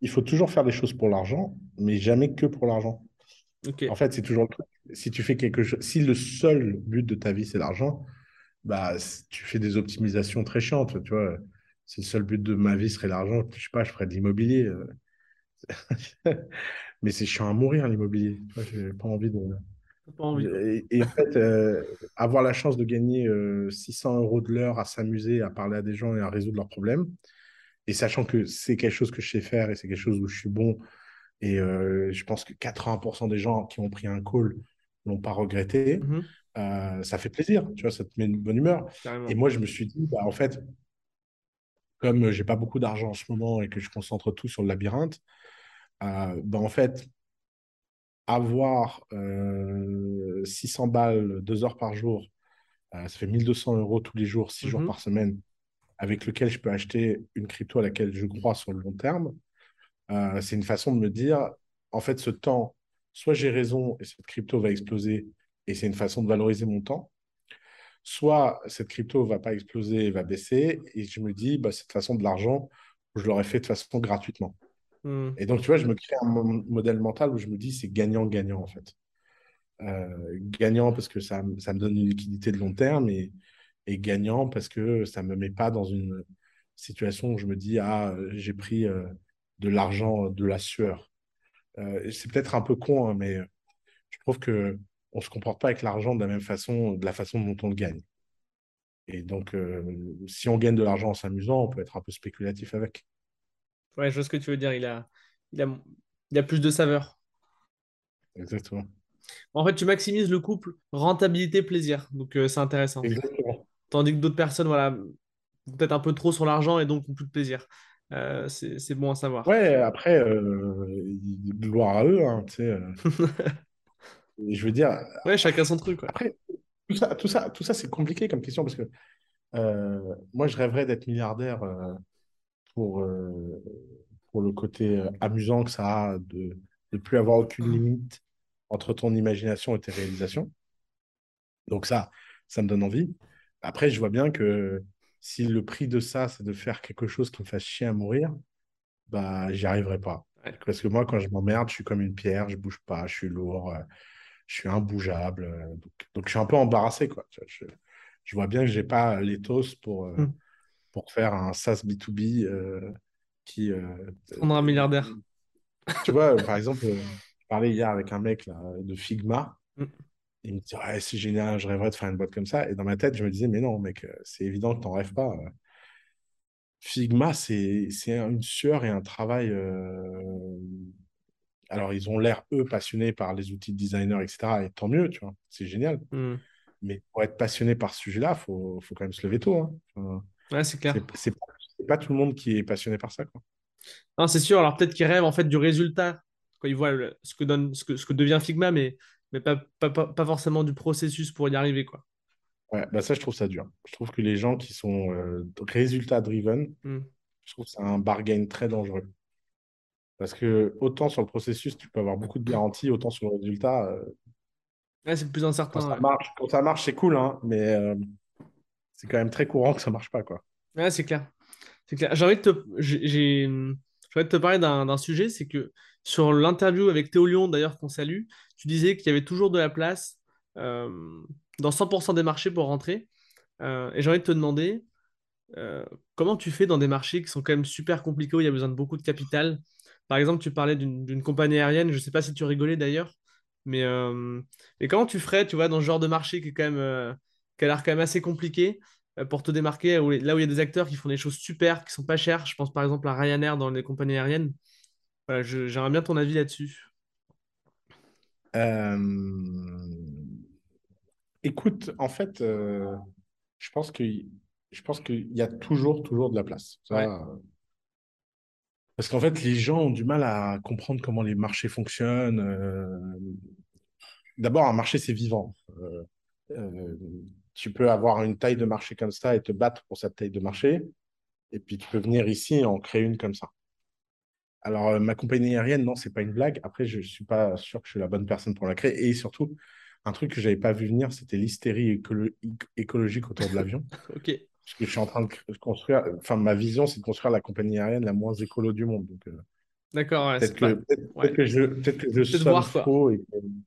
Il faut toujours faire les choses pour l'argent, mais jamais que pour l'argent. En fait, c'est toujours le truc. Si tu fais quelque chose, si le seul but de ta vie c'est l'argent, bah tu fais des optimisations très chiantes. Tu vois, si le seul but de ma vie serait l'argent, je sais pas, je ferais de l'immobilier. euh. Mais c'est chiant à mourir l'immobilier. J'ai pas envie de. Pas envie. Et, et en fait, euh, avoir la chance de gagner euh, 600 euros de l'heure à s'amuser, à parler à des gens et à résoudre leurs problèmes, et sachant que c'est quelque chose que je sais faire et c'est quelque chose où je suis bon, et euh, je pense que 80% des gens qui ont pris un call l'ont pas regretté, Mhm, euh, ça fait plaisir, tu vois, ça te met une bonne humeur. Et moi, je me suis dit, bah, en fait, comme j'ai pas beaucoup d'argent en ce moment et que je concentre tout sur le labyrinthe, euh, bah, en fait, avoir euh, 600 balles, deux heures par jour, euh, ça fait 1200 euros tous les jours, six jours Mhm, par semaine, avec lequel je peux acheter une crypto à laquelle je crois sur le long terme. Euh, c'est une façon de me dire, en fait, ce temps, soit j'ai raison et cette crypto va exploser et c'est une façon de valoriser mon temps, soit cette crypto va pas exploser et va baisser et je me dis, bah, cette façon de l'argent, je l'aurais fait de façon gratuitement. mhm. Et donc, tu vois, je me crée un mo- modèle mental où je me dis, c'est gagnant-gagnant, en fait. Euh, gagnant parce que ça, me- ça me donne une liquidité de long terme et, et gagnant parce que ça ne me met pas dans une situation où je me dis, ah, j'ai pris euh, de l'argent, de la sueur. Euh, c'est peut-être un peu con, hein, mais je trouve que on se comporte pas avec l'argent de la même façon, de la façon dont on le gagne. Et donc, euh, si on gagne de l'argent en s'amusant, on peut être un peu spéculatif avec. Ouais, je vois ce que tu veux dire. Il a, il a, il a plus de saveur. Exactement. En fait, tu maximises le couple rentabilité-plaisir. Donc, euh, c'est intéressant. Exactement. Tandis que d'autres personnes, voilà, peut-être un peu trop sur l'argent et donc ont plus de plaisir. Euh, c'est c'est bon à savoir. Ouais, après, euh, gloire à eux, hein, tu sais. euh. Je veux dire, Ouais, chacun son truc, après, tout ça, tout ça, tout ça c'est compliqué comme question parce que euh, moi, je rêverais d'être milliardaire pour, pour le côté amusant que ça a, de ne plus avoir aucune limite entre ton imagination et tes réalisations. Donc ça, ça me donne envie. Après, je vois bien que si le prix de ça, c'est de faire quelque chose qui me fasse chier à mourir, bah, j'y arriverai pas. Parce que moi, quand je m'emmerde, je suis comme une pierre, je bouge pas, je suis lourd, euh, je suis imbougeable. Euh, donc, je suis un peu embarrassé, quoi. Je, je vois bien que j'ai pas l'éthos pour, euh, Mm. pour faire un SaaS B2B qui... On un milliardaire. tu vois, par exemple, je parlais hier avec un mec là, de Figma. Mm. Il me dit, ouais, c'est génial, je rêverais de faire une boîte comme ça. Et dans ma tête, je me disais, mais non, mec, c'est évident que tu n'en rêves pas. Figma, c'est une sueur et un travail. euh, Alors, ils ont l'air, eux, passionnés par les outils de designer, etc. Et tant mieux, tu vois, c'est génial. Mm. Mais pour être passionné par ce sujet-là, il faut, faut quand même se lever tôt. hein. Enfin, Ouais, c'est clair. c'est pas, pas tout le monde qui est passionné par ça. Quoi. Non, c'est sûr. Alors peut-être qu'ils rêvent en fait du résultat quand ils voient le- ce que donne, ce que, ce que devient Figma, mais, mais pas, pas, pas, pas forcément du processus pour y arriver, quoi. Ouais, bah ça, je trouve ça dur. Je trouve que les gens qui sont euh, résultats-driven, Mm. je trouve que c'est un bargain très dangereux. Parce que autant sur le processus, tu peux avoir beaucoup de garanties, autant sur le résultat, euh, Ouais, c'est plus quand incertain. ça marche, quand ça marche, c'est cool, hein, mais euh, c'est quand même très courant que ça marche pas, quoi. Ouais, c'est clair. C'est clair. J'ai envie de te, j'ai, j'ai- j'ai envie de te parler d'un d'un sujet, c'est que sur l'interview avec Théo Lyon, d'ailleurs, qu'on salue, tu disais qu'il y avait toujours de la place euh, dans 100% des marchés pour rentrer. Euh, et j'ai envie de te demander euh, comment tu fais dans des marchés qui sont quand même super compliqués, où il y a besoin de beaucoup de capital? Par exemple, tu parlais d'une compagnie aérienne, je ne sais pas si tu rigolais d'ailleurs, mais, comment tu ferais, tu vois, dans ce genre de marché qui est quand même, qui a l'air quand même assez compliqué pour te démarquer, là où il y a des acteurs qui font des choses super, qui sont pas chères? Je pense par exemple à Ryanair dans les compagnies aériennes. Voilà, j'aimerais bien ton avis là-dessus. Euh, Écoute, en fait, euh, je pense que je pense qu'il y a toujours, toujours de la place. Ça, Ouais. euh, Parce qu'en fait, les gens ont du mal à comprendre comment les marchés fonctionnent. euh, D'abord, un marché, c'est vivant. Tu peux avoir une taille de marché comme ça et te battre pour cette taille de marché. Et puis, tu peux venir ici et en créer une comme ça. Alors, euh, ma compagnie aérienne, non, c'est pas une blague. Après, je suis pas sûr que je suis la bonne personne pour la créer. Et surtout, un truc que j'avais pas vu venir, c'était l'hystérie écolo- écologique autour de l'avion. Ok, Parce que je suis en train de construire, enfin, ma vision, c'est de construire la compagnie aérienne la moins écolo du monde. Donc, euh, d'accord, ouais, peut-être que, pas- peut-être, ouais. peut-être que je, peut-être que je sonne voir, faux et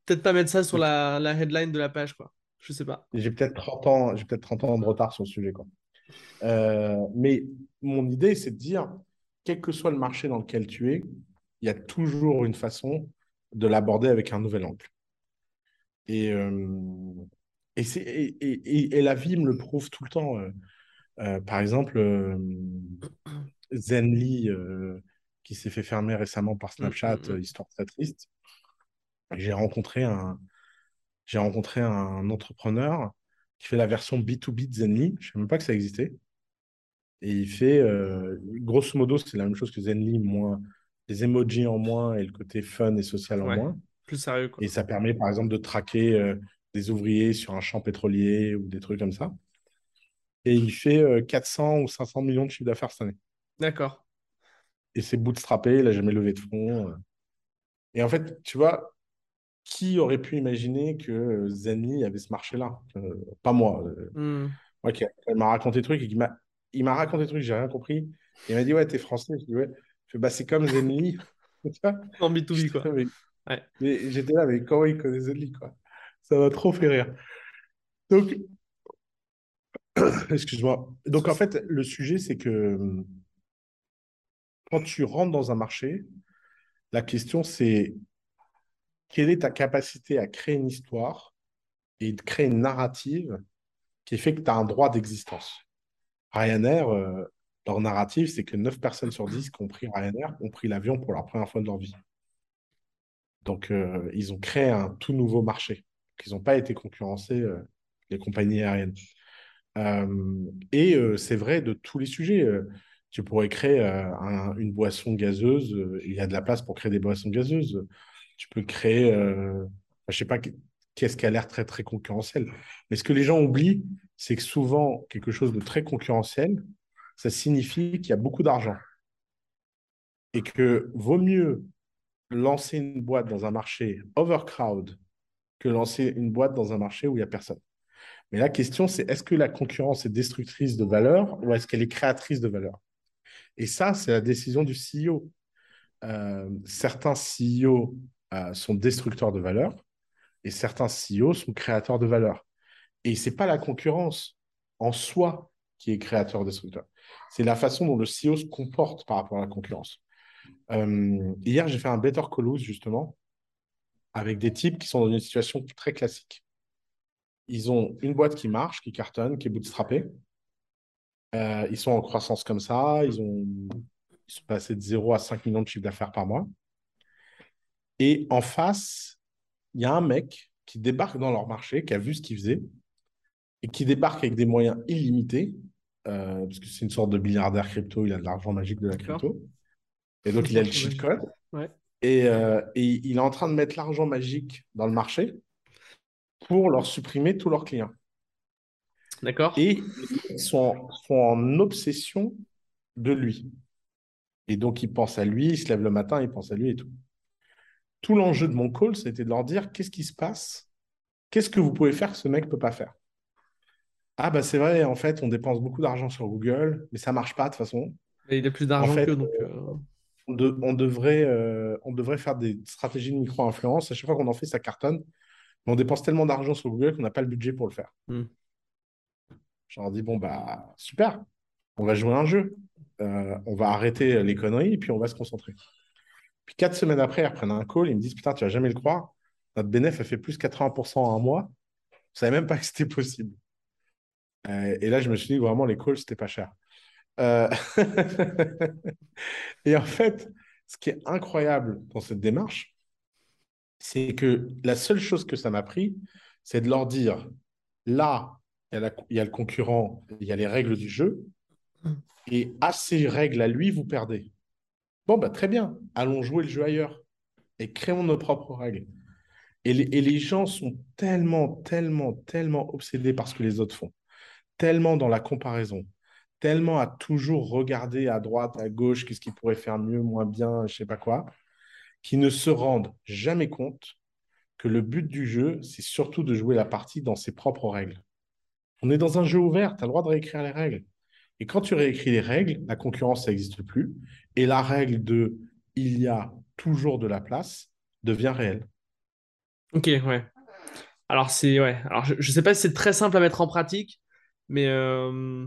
Peut-être pas mettre ça sur la, la headline de la page, quoi. Je sais pas. j'ai peut-être 30 ans, j'ai peut-être 30 ans de retard sur le sujet, quoi. Euh, mais mon idée, c'est de dire, quel que soit le marché dans lequel tu es, il y a toujours une façon de l'aborder avec un nouvel angle. Et, euh, et, c'est, et, et- et- et la vie me le prouve tout le temps. Euh, euh, par exemple, Zenly, qui s'est fait fermer récemment par Snapchat, Mm, mm, mm. histoire très triste. J'ai rencontré un, j'ai rencontré un entrepreneur qui fait la version B2B de Zenly. Je ne savais même pas que ça existait. Et il fait, euh, grosso modo, c'est la même chose que Zenly, moins les emojis en moins et le côté fun et social en Ouais. moins. Plus sérieux, quoi. Et ça permet, par exemple, de traquer euh, des ouvriers sur un champ pétrolier ou des trucs comme ça. Et il fait euh, 400 ou 500 millions de chiffre d'affaires cette année. D'accord. Et c'est bootstrappé, il n'a jamais levé de fonds. euh. Et en fait, tu vois, qui aurait pu imaginer que Zenly avait ce marché-là? Pas moi. Hmm. moi qui- m'a raconté des trucs et qui m'a il m'a raconté des trucs, j'ai rien compris. Il m'a dit, ouais, t'es français. Je dis, ouais. Je fais, bah, c'est comme Zenly. En B2B, J'étais quoi. là, mais, Ouais. mais j'étais là, mais comment il connaît Zenly, quoi? Ça m'a trop fait rire. Donc, excuse-moi. Donc, en fait, le sujet, c'est que quand tu rentres dans un marché, la question, c'est quelle est ta capacité à créer une histoire et de créer une narrative qui fait que tu as un droit d'existence? Ryanair, euh, leur narrative, c'est que 9 personnes sur 10 qui ont pris Ryanair ont pris l'avion pour la première fois de leur vie. Donc, euh, ils ont créé un tout nouveau marché. Ils n'ont pas été concurrencés, euh, les compagnies aériennes. Et c'est vrai de tous les sujets. Tu pourrais créer un- une boisson gazeuse. il y a de la place pour créer des boissons gazeuses. Tu peux créer, je sais pas, qu'est-ce qui a l'air très, très concurrentiel. Mais ce que les gens oublient, c'est que souvent, quelque chose de très concurrentiel, ça signifie qu'il y a beaucoup d'argent. Et que vaut mieux lancer une boîte dans un marché overcrowd que lancer une boîte dans un marché où il n'y a personne. Mais la question, c'est est-ce que la concurrence est destructrice de valeur ou est-ce qu'elle est créatrice de valeur? Et ça, c'est la décision du CEO. Euh, certains CEO euh, sont destructeurs de valeur et certains CEO sont créateurs de valeur. Et ce n'est pas la concurrence en soi qui est créateur destructeur. C'est la façon dont le CEO se comporte par rapport à la concurrence. Euh, hier, j'ai fait un Better Call justement, avec des types qui sont dans une situation très classique. Ils ont une boîte qui marche, qui cartonne, qui est bootstrappée. Euh, ils sont en croissance comme ça. Ils, ont, ils sont passés de 0 à 5 millions de chiffre d'affaires par mois. Et en face, il y a un mec qui débarque dans leur marché, qui a vu ce qu'il faisait, et qui débarque avec des moyens illimités, euh, parce que c'est une sorte de milliardaire crypto, il a de l'argent magique de la crypto. Et donc, il a le cheat code. Et, euh, et, il est en train de mettre l'argent magique dans le marché pour leur supprimer tous leurs clients. D'accord. Et ils sont, sont, en obsession de lui. Et donc, ils pensent à lui, ils se lèvent le matin, ils pensent à lui et tout. Tout l'enjeu de mon call, c'était de leur dire qu'est-ce qui se passe? Qu'est-ce que vous pouvez faire que ce mec ne peut pas faire? Ah, bah c'est vrai, en fait, on dépense beaucoup d'argent sur Google, mais ça ne marche pas de toute façon. il a plus d'argent que donc. Euh, on, devrait, euh, on devrait faire des stratégies de micro-influence. À chaque fois qu'on en fait, ça cartonne. Mais on dépense tellement d'argent sur Google qu'on n'a pas le budget pour le faire. Je leur dis, bon, bah, super, on va jouer un jeu. Euh, on va arrêter les conneries et puis on va se concentrer. Puis quatre semaines après, ils reprennent un call, ils me disent, putain, tu vas jamais le croire, notre bénéfice a fait plus 80% en un mois. Je savais même pas que c'était possible. Euh, et là, je me suis dit, vraiment, les calls, c'était pas cher. Euh, et en fait, ce qui est incroyable dans cette démarche, c'est que la seule chose que ça m'a pris, c'est de leur dire, là, il y, a le concurrent, il y a les règles du jeu, et à ces règles à lui, vous perdez. Bon, bah, très bien, allons jouer le jeu ailleurs et créons nos propres règles. Et les, et les gens sont tellement, tellement, tellement obsédés par ce que les autres font, tellement dans la comparaison, tellement à toujours regarder à droite, à gauche, qu'est-ce qu'ils pourraient faire mieux, moins bien, je sais pas quoi, qu'ils ne se rendent jamais compte que le but du jeu, c'est surtout de jouer la partie dans ses propres règles. On est dans un jeu ouvert, tu as le droit de réécrire les règles. Et quand tu réécris les règles, la concurrence, ça n'existe plus. Et la règle de il y a toujours de la place devient réelle. Ok, ouais. Alors, c'est, ouais. Alors, je ne sais pas si c'est très simple à mettre en pratique, mais euh,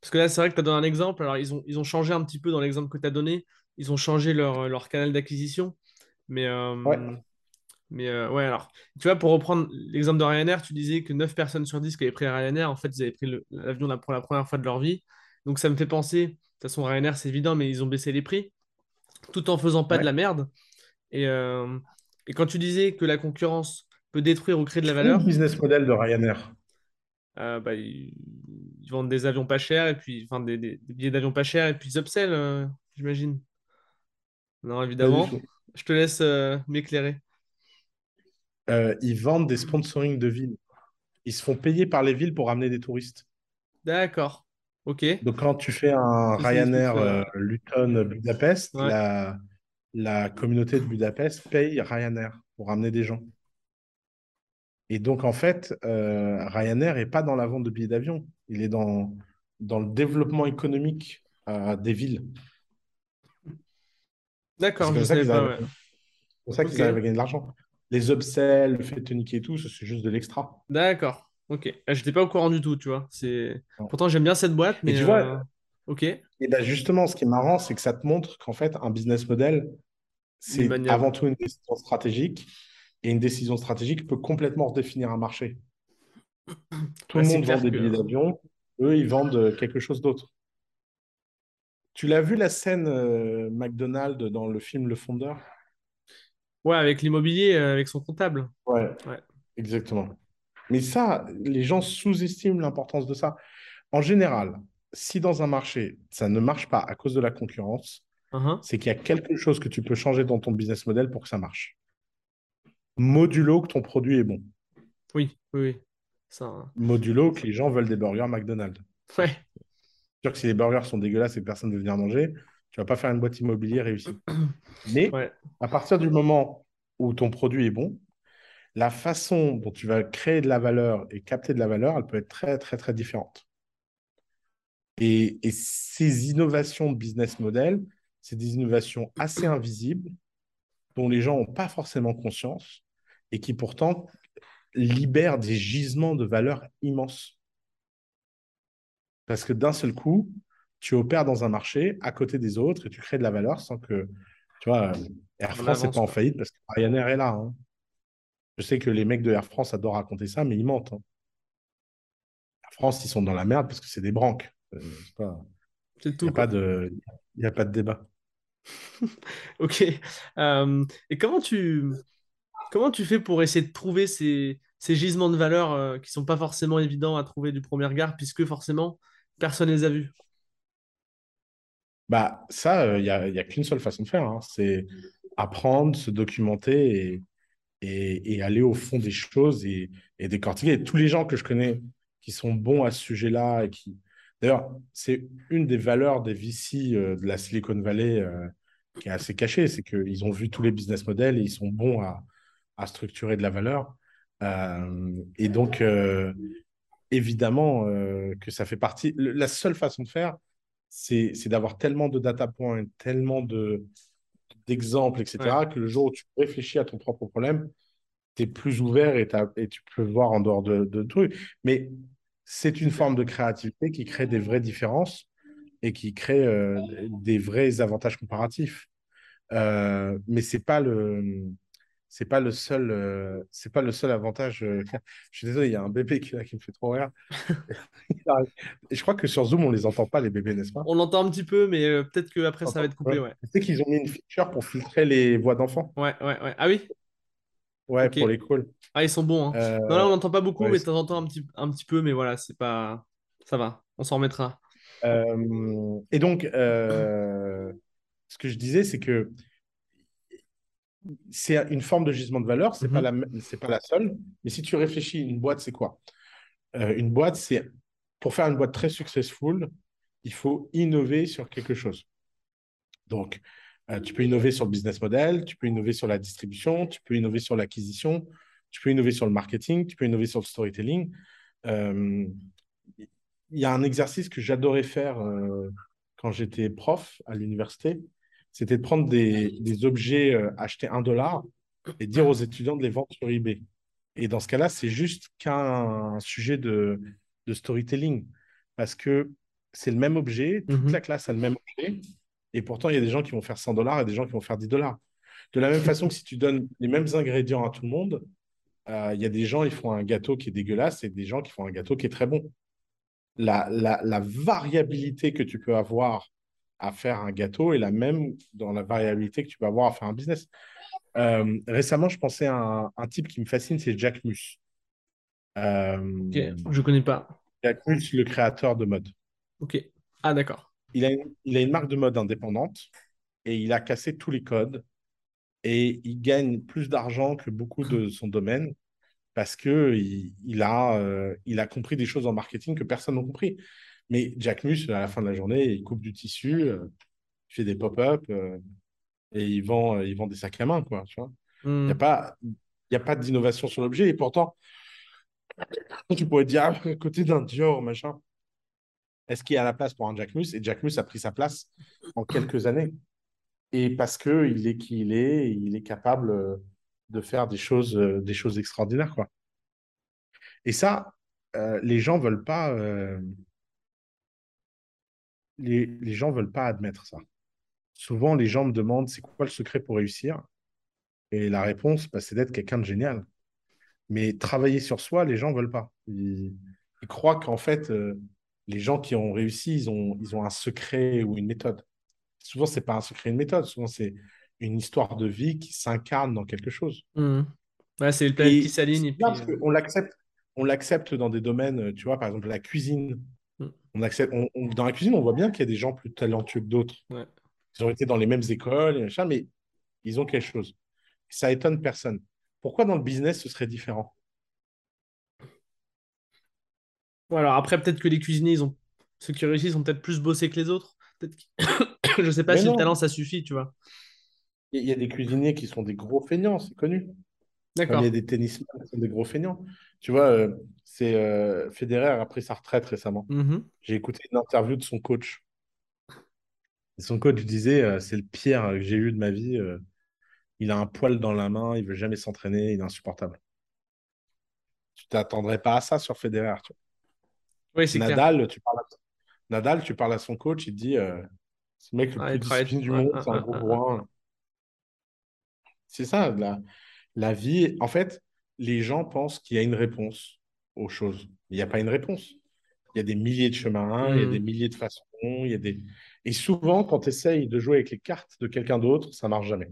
parce que là, c'est vrai que tu as donné un exemple. Alors, ils ont, ils ont changé un petit peu dans l'exemple que tu as donné. Ils ont changé leur, leur canal d'acquisition. Mais, euh, mais euh, ouais, alors, tu vois, pour reprendre l'exemple de Ryanair, tu disais que 9 personnes sur 10 qui avaient pris Ryanair, en fait, ils avaient pris l'avion pour la première fois de leur vie. Donc, ça me fait penser, de toute façon, Ryanair, c'est évident, mais ils ont baissé les prix tout en faisant pas de la merde. Et, euh, et quand tu disais que la concurrence peut détruire ou créer de la valeur. le business model de Ryanair bah, ils vendent des avions pas chers, et puis, enfin, des, billets d'avion pas chers, et puis ils upsell, euh, j'imagine. Non, évidemment. Je te laisse euh, m'éclairer. Euh, ils vendent des sponsorings de villes. Ils se font payer par les villes pour ramener des touristes. D'accord. Ok. Donc, quand tu fais un Ryanair Luton Budapest, la, la communauté de Budapest paye Ryanair pour ramener des gens. Et donc, en fait, euh, Ryanair n'est pas dans la vente de billets d'avion. Il est dans, dans le développement économique euh, des villes. D'accord, je sais pas. C'est pour ça qu'ils arrivent à gagner de l'argent. Les upsells, le fait de niquer et tout, c'est juste de l'extra. D'accord. Ok. Ah, je n'étais pas au courant du tout, tu vois. Pourtant, j'aime bien cette boîte, mais. tu vois, euh, ok. Et ben justement, ce qui est marrant, c'est que ça te montre qu'en fait, un business model, c'est avant tout une décision stratégique et une décision stratégique peut complètement redéfinir un marché. Tout le monde vend des billets d'avion, eux, ils vendent quelque chose d'autre. Tu l'as vu la scène euh, McDonald's dans le film Le Fondeur? Ouais, avec l'immobilier, euh, avec son comptable. Ouais, ouais, exactement. Mais ça, les gens sous-estiment l'importance de ça. En général, si dans un marché, ça ne marche pas à cause de la concurrence, uh-huh. c'est qu'il y a quelque chose que tu peux changer dans ton business model pour que ça marche modulo que ton produit est bon. Oui, oui, oui. Ça... Modulo que les gens veulent des burgers McDonald's. Ouais. C'est sûr que si les burgers sont dégueulasses et que personne ne veut venir manger, Tu vas pas faire une boîte immobilière réussie. Mais Ouais. à partir du moment où ton produit est bon, la façon dont tu vas créer de la valeur et capter de la valeur, elle peut être très, très, très différente. Et, et ces innovations de business model, c'est des innovations assez invisibles dont les gens n'ont pas forcément conscience et qui pourtant libèrent des gisements de valeur immenses. Parce que d'un seul coup, tu opères dans un marché à côté des autres et tu crées de la valeur sans que, tu vois, Air On France n'est pas en faillite parce que Ryanair est là. hein. Je sais que les mecs de Air France adorent raconter ça, mais ils mentent. hein. Air France, ils sont dans la merde parce que c'est des branques. Euh, c'est pas- Il n'y pas de... a pas de débat. Ok. Euh, et comment tu, comment tu fais pour essayer de trouver ces, gisements de valeur euh, qui sont pas forcément évidents à trouver du premier regard, puisque forcément, personne les a vus? Bah, ça, euh, il n'y a, y a qu'une seule façon de faire. hein. C'est apprendre, se documenter et, aller au fond des choses et, décortiquer. Tous les gens que je connais qui sont bons à ce sujet-là et qui... D'ailleurs, c'est une des valeurs des VC euh, de la Silicon Valley euh, qui est assez cachée, c'est qu'ils ont vu tous les business models et ils sont bons à, à structurer de la valeur. Euh, et donc, euh, évidemment euh, que ça fait partie. le- La seule façon de faire, c'est d'avoir tellement de data points, tellement de d'exemples, Ouais. etc., que le jour où tu réfléchis à ton propre problème, tu es plus ouvert et, tu peux voir en dehors de, de trucs. Mais c'est une forme de créativité qui crée des vraies différences et qui crée des vrais avantages comparatifs. Mais c'est pas le c'est pas le seul euh, c'est pas le seul avantage. euh, Je suis désolé, il y a un bébé qui, est là, qui me fait trop rire. Je crois que sur Zoom, on les entend pas, les bébés, n'est-ce pas? On l'entend un petit peu, mais euh, peut-être qu'après, ça va être coupé, ouais. Tu sais qu'ils ont mis une feature pour filtrer les voix d'enfants? Ouais, ouais, ouais. Ah oui? Ouais, pour les calls. Ah, ils sont bons, hein. Non, là, on n'entend pas beaucoup, ouais, mais de temps en temps, un petit, un petit peu, mais voilà, c'est pas... Ça va, on s'en remettra. Et donc, ce que je disais, c'est que c'est une forme de gisement de valeur, c'est pas Mhm. la, c'est pas la seule. Mais si tu réfléchis, une boîte, c'est quoi? Euh, une boîte, c'est pour faire une boîte très successful, il faut innover sur quelque chose. Donc, euh, tu peux innover sur le business model, tu peux innover sur la distribution, tu peux innover sur l'acquisition, tu peux innover sur le marketing, tu peux innover sur le storytelling. Euh, il y a un exercice que j'adorais faire quand j'étais prof à l'université, c'était de prendre des, des objets euh, achetés un dollar et dire aux étudiants de les vendre sur eBay. Et dans ce cas-là, c'est juste qu'un sujet de, de storytelling parce que c'est le même objet, toute Mhm. la classe a le même objet, et pourtant il y a des gens qui vont faire 100 dollars et des gens qui vont faire 10 dollars. De la même façon que si tu donnes les mêmes ingrédients à tout le monde, euh, il y a des gens qui font un gâteau qui est dégueulasse et des gens qui font un gâteau qui est très bon la, la, la variabilité que tu peux avoir à faire un gâteau est la même dans la variabilité que tu peux avoir à faire un business. Euh, récemment, je pensais à un, un type qui me fascine, c'est Jack Mus. Euh, je connais pas. Jack Mus, le créateur de mode. Ok. Ah, d'accord. Il a, une, il a une marque de mode indépendante et il a cassé tous les codes et il gagne plus d'argent que beaucoup de son domaine parce que il, il a, euh, il a compris des choses en marketing que personne n'a compris. Mais Jack Mus, à la fin de la journée, il coupe du tissu, euh, il fait des pop-up euh, et il vend, il vend des sacs à main, quoi. Tu vois. Il n'y a Hmm. pas, il y a pas d'innovation sur l'objet. Et pourtant, tu pourrais te dire, ah, à côté d'un Dior, machin, est-ce qu'il y a la place pour un Jack Mus? Et Jack Mus a pris sa place en quelques années. Et parce qu'il est qui il est, il est capable euh, de faire des choses, euh, des choses extraordinaires, quoi. Et ça, euh, les gens veulent pas, euh, les, les gens veulent pas admettre ça. Souvent, les gens me demandent c'est quoi le secret pour réussir? Et la réponse, bah, c'est d'être quelqu'un de génial. Mais travailler sur soi, les gens veulent pas. Ils, ils croient qu'en fait, euh, les gens qui ont réussi, ils ont, ils ont un secret ou une méthode. Souvent, c'est pas un secret, une méthode. Souvent, c'est une histoire de vie qui s'incarne dans quelque chose. Ouais, c'est les planètes qui puis... euh, qu'on l'accepte, on l'accepte dans des domaines, euh, tu vois, par exemple la cuisine. On accepte, on- on- dans la cuisine, on voit bien qu'il y a des gens plus talentueux que d'autres. Ouais. Ils ont été dans les mêmes écoles, et machin, mais ils ont quelque chose. Ça étonne personne. Pourquoi dans le business, ce serait différent? Alors après, peut-être que les cuisiniers, ils ont... ceux qui réussissent ont peut-être plus bossé que les autres. Je sais pas Mais si le talent ça suffit, tu vois. il y a des cuisiniers qui sont des gros feignants, c'est connu. Comme il y a des tennisman qui sont des gros feignants. Tu vois, euh, c'est euh, Federer a pris sa retraite récemment. Mhm. J'ai écouté une interview de son coach. Et son coach disait, euh, c'est le pire que j'ai eu de ma vie. il a un poil dans la main, il veut jamais s'entraîner, il est insupportable. Tu t'attendrais pas à ça sur Federer. tu vois. Oui, c'est clair. Nadal, tu parles à... Nadal, tu parles à son coach, il te dit, c'est le mec le Ouais, plus discipliné du ouais, monde, c'est un ouais, gros. C'est ça, la, la vie. En fait, les gens pensent qu'il y a une réponse aux choses. Il n'y a pas une réponse. Il y a des milliers de chemins, il y a des Mhm. milliers de façons, il y a des... Et souvent, quand tu essayes de jouer avec les cartes de quelqu'un d'autre, ça marche jamais.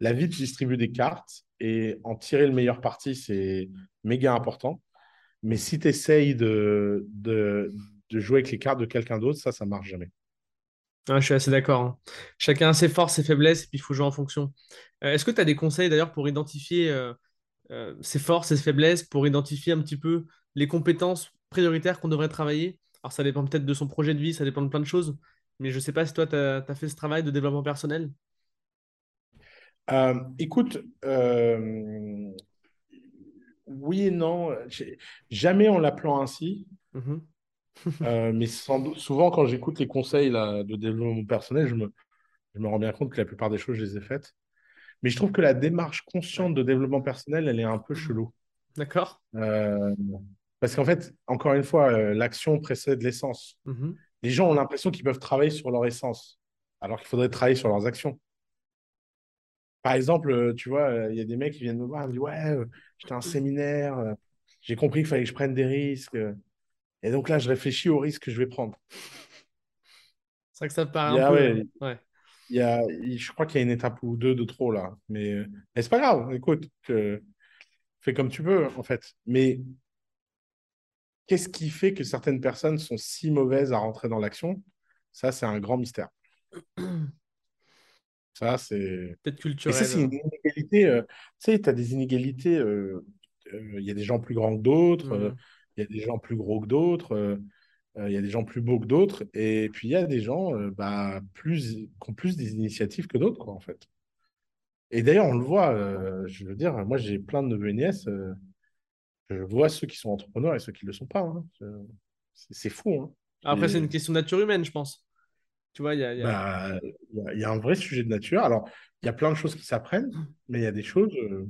La vie te distribue des cartes et en tirer le meilleur parti, c'est méga important. Mais si tu essayes de, de, de jouer avec les cartes de quelqu'un d'autre, ça, ça marche jamais. Ouais, je suis assez d'accord. hein. Chacun a ses forces, ses faiblesses, et puis il faut jouer en fonction. Euh, est-ce que tu as des conseils d'ailleurs pour identifier euh, euh, ses forces et ses faiblesses, pour identifier un petit peu les compétences prioritaires qu'on devrait travailler? Alors ça dépend peut-être de son projet de vie, ça dépend de plein de choses, mais je sais pas si toi, tu as, fait ce travail de développement personnel. Écoute, oui et non. Jamais en l'appelant ainsi, Mhm. Euh, mais sans doute- souvent quand j'écoute les conseils là, de développement personnel, je me, je me rends bien compte que la plupart des choses, je les ai faites. Mais je trouve que la démarche consciente de développement personnel, elle est un peu chelou. D'accord. Euh, parce qu'en fait, encore une fois, euh, l'action précède l'essence. Mhm. Les gens ont l'impression qu'ils peuvent travailler sur leur essence, alors qu'il faudrait travailler sur leurs actions. Par exemple, tu vois, il y a des mecs qui viennent me voir, ils me disent, ouais, j'étais à un séminaire, j'ai compris qu'il fallait que je prenne des risques. Et donc là, je réfléchis aux risques que je vais prendre. C'est vrai que ça paraît un peu. ouais, Ouais. il y a, je crois qu'il y a une étape ou deux de trop là. Mais, mais c'est pas grave, écoute, fais comme tu veux, en fait. Mais qu'est-ce qui fait que certaines personnes sont si mauvaises à rentrer dans l'action? Ça, c'est un grand mystère. Ça, c'est. Peut-être Et ça, culturel. c'est une hein. inégalité. euh, tu sais, tu as des inégalités. euh, euh, Il y a des gens plus grands que d'autres. Mhm. Il y a des gens plus gros que d'autres. euh, euh, Il y a des gens plus beaux que d'autres. Et puis, il y a des gens euh, bah, plus, qui ont plus des initiatives que d'autres, quoi, en fait. Et d'ailleurs, on le voit. euh, je veux dire, moi, j'ai plein de neveux et nièces. euh, je vois ceux qui sont entrepreneurs et ceux qui ne le sont pas. hein. C'est fou. Hein. Après, c'est une question de nature humaine, je pense. Tu vois, il y a, il y a- bah, il y, a il y a un vrai sujet de nature. Alors, il y a plein de choses qui s'apprennent, mais il y a des choses. euh,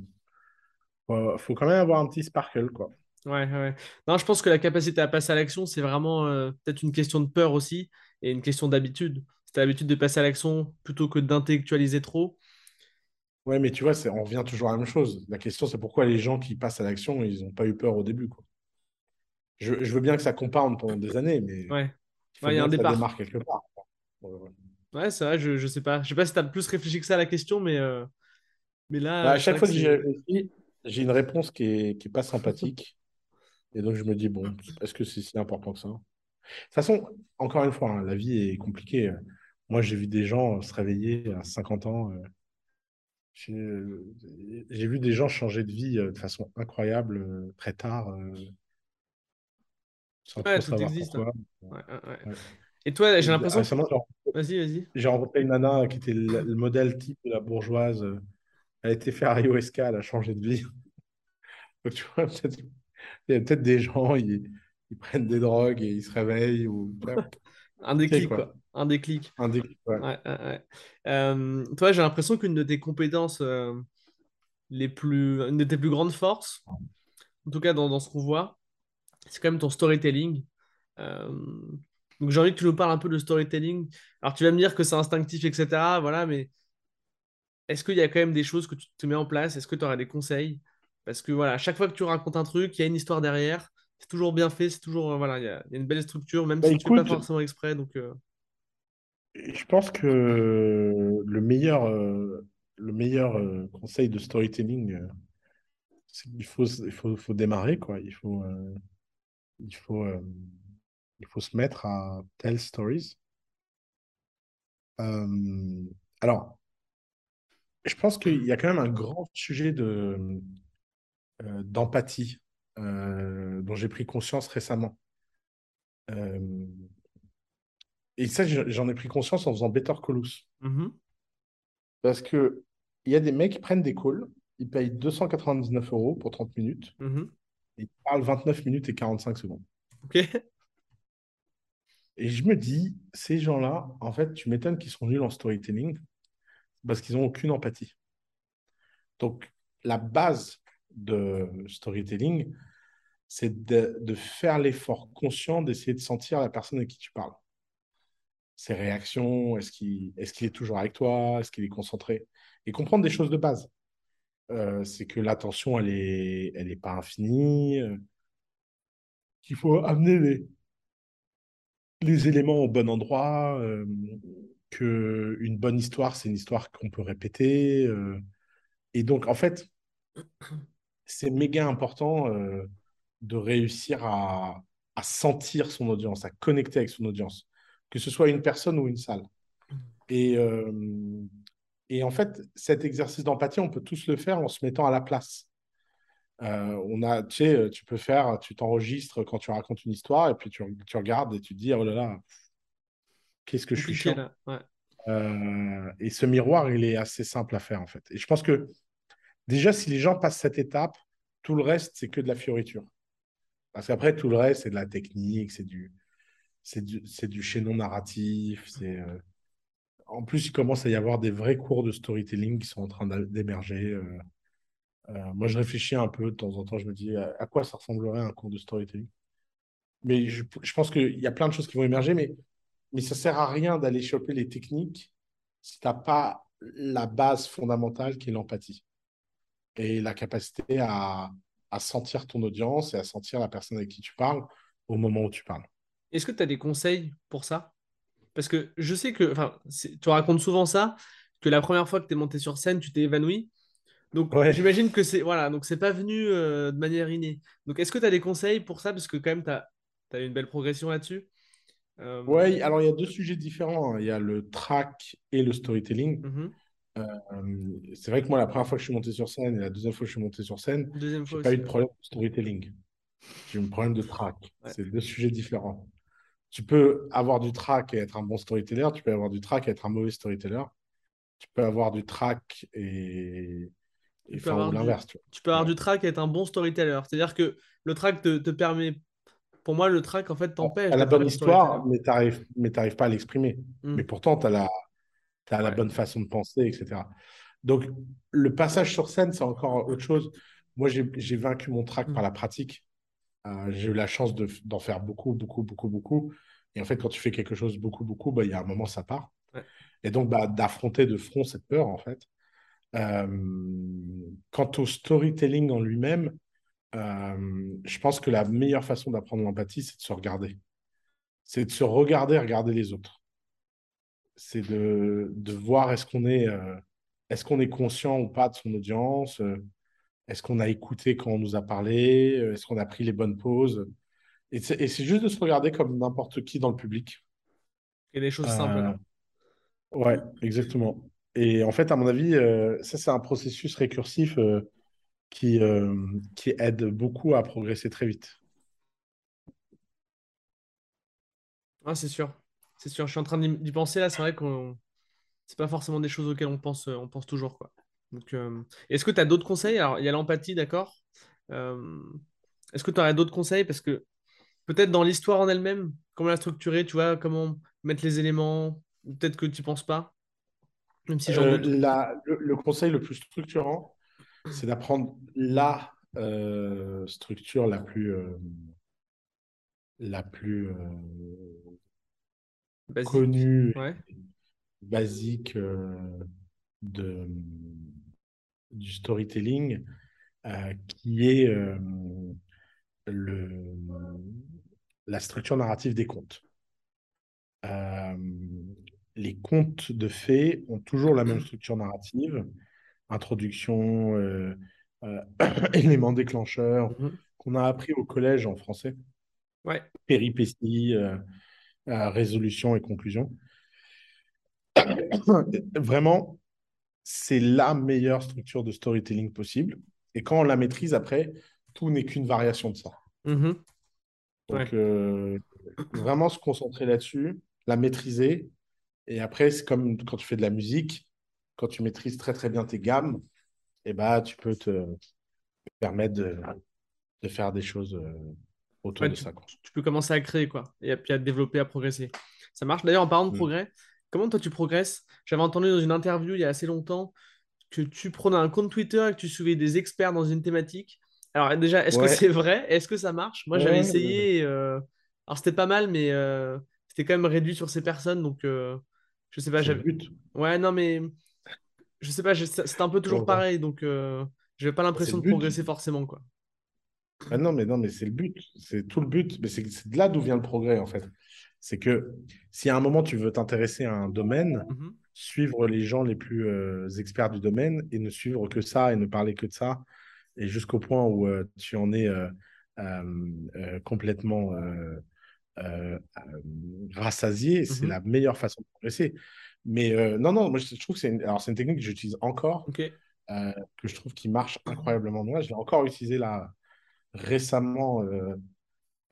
faut, faut quand même avoir un petit sparkle, quoi. Ouais, ouais. Non, je pense que la capacité à passer à l'action, c'est vraiment euh, peut-être une question de peur aussi et une question d'habitude. Si tu l'habitude de passer à l'action plutôt que d'intellectualiser trop. Ouais, mais tu vois, on revient toujours à la même chose. La question, c'est pourquoi les gens qui passent à l'action, ils n'ont pas eu peur au début, quoi. Je, je veux bien que ça compound pendant des années, mais il Ouais, Ouais, y a un que ça départ. démarre quelque part. Ouais, ouais. C'est vrai, je, je sais pas. Je sais pas si tu as plus réfléchi que ça à la question, mais, euh, mais là, Bah, à chaque que fois que réfléchis, j'ai une réponse qui est, qui est pas sympathique. Et donc, je me dis, bon, est-ce que c'est si important que ça? De toute façon, encore une fois, hein, la vie est compliquée. Moi, j'ai vu des gens se réveiller à 50 ans. euh, J'ai j'ai vu des gens changer de vie euh, de façon incroyable euh, très tard, euh, sans Ouais, tout existe. hein. Ouais, ouais. Et toi, j'ai l'impression que. Vas-y, vas-y. j'ai rencontré une nana qui était le, le modèle type de la bourgeoise. euh, Elle a été faire ayahuasca, elle a changé de vie. Donc, tu vois, peut-être, il y a peut-être des gens, ils, ils prennent des drogues et ils se réveillent. Ou, Un déclic, quoi. quoi. Un déclic. Un déclic, ouais. Ouais, ouais, ouais. Euh, toi, j'ai l'impression qu'une de tes compétences euh, les plus, une de tes plus grandes forces, en tout cas dans, dans ce qu'on voit, c'est quand même ton storytelling. Euh, donc j'ai envie que tu nous parles un peu de storytelling. Alors tu vas me dire que c'est instinctif, etc. Voilà, mais est-ce qu'il y a quand même des choses que tu te mets en place? Est-ce que tu auras des conseils? Parce que voilà, à chaque fois que tu racontes un truc, il y a une histoire derrière. C'est toujours bien fait, c'est toujours, euh, voilà, il y a, il y a une belle structure, même Bah, si tu fais pas écoute, forcément exprès. Donc, euh, je pense que le meilleur, euh, le meilleur conseil de storytelling, c'est qu'il faut, il faut, faut démarrer, quoi. Il faut, il faut, il faut se mettre à tell stories. Alors, je pense qu'il y a quand même un grand sujet de, d'empathie euh, dont j'ai pris conscience récemment. Euh, et ça, je- j'en ai pris conscience en faisant Better Saul. Mhm. Parce que il y a des mecs qui prennent des calls, ils payent 299 euros pour 30 minutes, Mhm. et ils parlent 29 minutes et 45 secondes. Ok. Et je me dis, ces gens-là, en fait, tu m'étonnes qu'ils sont nuls en storytelling parce qu'ils n'ont aucune empathie. Donc, la base de storytelling, c'est de, faire l'effort conscient d'essayer de sentir la personne à qui tu parles. Ses réactions, est-ce qu'il est, toujours avec toi, est-ce qu'il est concentré? Et comprendre des choses de base. Euh, c'est que l'attention, elle n'est elle est pas infinie, euh, qu'il faut amener les, éléments au bon endroit, euh, que une bonne histoire, c'est une histoire qu'on peut répéter. euh. et donc, en fait, c'est méga important euh, de réussir à, à sentir son audience, à connecter avec son audience, que ce soit une personne ou une salle. Et, euh, et en fait, cet exercice d'empathie, on peut tous le faire en se mettant à la place. Euh, on a, tu sais, tu peux faire, tu t'enregistres quand tu racontes une histoire et puis tu, tu regardes et tu te dis, oh là là, qu'est-ce que je suis chiant. là. Ouais. Euh, et ce miroir, il est assez simple à faire en fait. Et je pense que déjà, si les gens passent cette étape, tout le reste, c'est que de la fioriture. Parce qu'après, tout le reste, c'est de la technique, c'est du, chaînon narratif. Euh, En plus, il commence à y avoir des vrais cours de storytelling qui sont en train d'émerger. euh. Euh, moi, je réfléchis un peu de temps en temps, je me dis à, quoi ça ressemblerait un cours de storytelling? Mais je, pense qu'il y a plein de choses qui vont émerger, mais, mais ça sert à rien d'aller choper les techniques si tu n'as pas la base fondamentale qui est l'empathie et la capacité à, à sentir ton audience et à sentir la personne avec qui tu parles au moment où tu parles. Est-ce que tu as des conseils pour ça? Parce que je sais que, tu racontes souvent ça, que la première fois que tu es monté sur scène, tu t'es évanoui. Donc, Ouais. j'imagine que c'est voilà, donc c'est pas venu euh, de manière innée. Donc, est-ce que tu as des conseils pour ça? Parce que quand même, tu as, eu une belle progression là-dessus. Euh, Ouais, alors il y a deux sujets différents. hein. Il y a le track et le storytelling. mhm. Euh, c'est vrai que moi, la première fois que je suis monté sur scène et la deuxième fois que je suis monté sur scène, j'ai fois pas eu de problème de storytelling. J'ai eu un problème de track. Ouais. C'est deux sujets différents. Tu peux avoir du track et être un bon storyteller, tu peux avoir du track et être un mauvais storyteller. Tu peux avoir du track et, et peux faire du- l'inverse. tu. Tu peux avoir Ouais. du track et être un bon storyteller. C'est-à-dire que le track te, te permet. Pour moi, le track, en fait, t'empêche. T'as la bonne bon histoire, mais mais t'arrives pas à l'exprimer. Mm. Mais pourtant, tu as la, t'as la Ouais. bonne façon de penser, etc. Donc, le passage sur scène, c'est encore autre chose. Moi, j'ai vaincu mon trac Mm. par la pratique. Euh, j'ai eu la chance de- d'en faire beaucoup, beaucoup, beaucoup, beaucoup. Et en fait, quand tu fais quelque chose beaucoup, beaucoup, bah, il y a un moment, ça part. Ouais. Et donc, bah, d'affronter de front cette peur, en fait. Euh, quant au storytelling en lui-même, euh, je pense que la meilleure façon d'apprendre l'empathie, c'est de se regarder. C'est de se regarder, regarder les autres. C'est de, de voir est-ce qu'on est, euh, est-ce qu'on est conscient ou pas de son audience, euh, est-ce qu'on a écouté quand on nous a parlé, euh, est-ce qu'on a pris les bonnes pauses. Et c'est et juste de se regarder comme n'importe qui dans le public. A des choses simples Euh, là. Ouais, exactement. Et en fait, à mon avis, euh, ça, c'est un processus récursif euh, qui, qui aide beaucoup à progresser très vite. Ah, c'est sûr. C'est sûr. Je suis en train d'y penser là. C'est vrai qu'on. C'est pas forcément des choses auxquelles on pense, euh, on pense toujours, quoi. Donc, euh, est-ce que tu as d'autres conseils? Alors, il y a l'empathie, d'accord. Euh, est-ce que tu aurais d'autres conseils? Parce que peut-être dans l'histoire en elle-même, comment la structurer, tu vois, comment mettre les éléments, peut-être que tu penses pas, même si Euh, la- le, le conseil le plus structurant, c'est d'apprendre la structure la plus, la plus euh, Basique. connue, Ouais. basique euh, de, du storytelling, euh, qui est euh, le, la structure narrative des contes. Les contes de fées ont toujours la même structure narrative, introduction, éléments déclencheurs, Mhm. qu'on a appris au collège en français, Ouais. péripéties, résolution et conclusion. Vraiment, c'est la meilleure structure de storytelling possible. Et quand on la maîtrise, après, tout n'est qu'une variation de ça. Mhm. Donc, Ouais. euh, vraiment se concentrer là-dessus la maîtriser. Et après, c'est comme quand tu fais de la musique, quand tu maîtrises très très bien tes gammes, et bah, tu peux te permettre de, de faire des choses euh, autour Ouais, de tu, ça. quoi. tu peux commencer à créer, quoi, et puis à te développer, à progresser. Ça marche. D'ailleurs, en parlant de Mm. progrès, comment toi tu progresses? J'avais entendu dans une interview il y a assez longtemps que tu prenais un compte Twitter et que tu suivais des experts dans une thématique. Alors déjà, est-ce que c'est vrai? Est-ce que ça marche? Moi, j'avais ouais, essayé. euh, Alors, c'était pas mal, mais euh, c'était quand même réduit sur ces personnes. Donc, euh, je sais pas. c'est j'avais-. Ouais, non, mais je sais pas. je- C'était un peu toujours pareil. Donc, euh, j'avais pas C'est l'impression de progresser forcément, quoi. Ah non, mais non, mais c'est le but. C'est tout le but. Mais c'est de là d'où vient le progrès, en fait. C'est que si à un moment tu veux t'intéresser à un domaine, Mhm. suivre les gens les plus euh, experts du domaine et ne suivre que ça et ne parler que de ça, et jusqu'au point où euh, tu en es euh, complètement rassasié, c'est Mhm. la meilleure façon de progresser. Mais non, non, moi je trouve que c'est une, alors, une technique que j'utilise encore, que je trouve qui marche incroyablement bien. Je l'ai encore utilisé là récemment euh,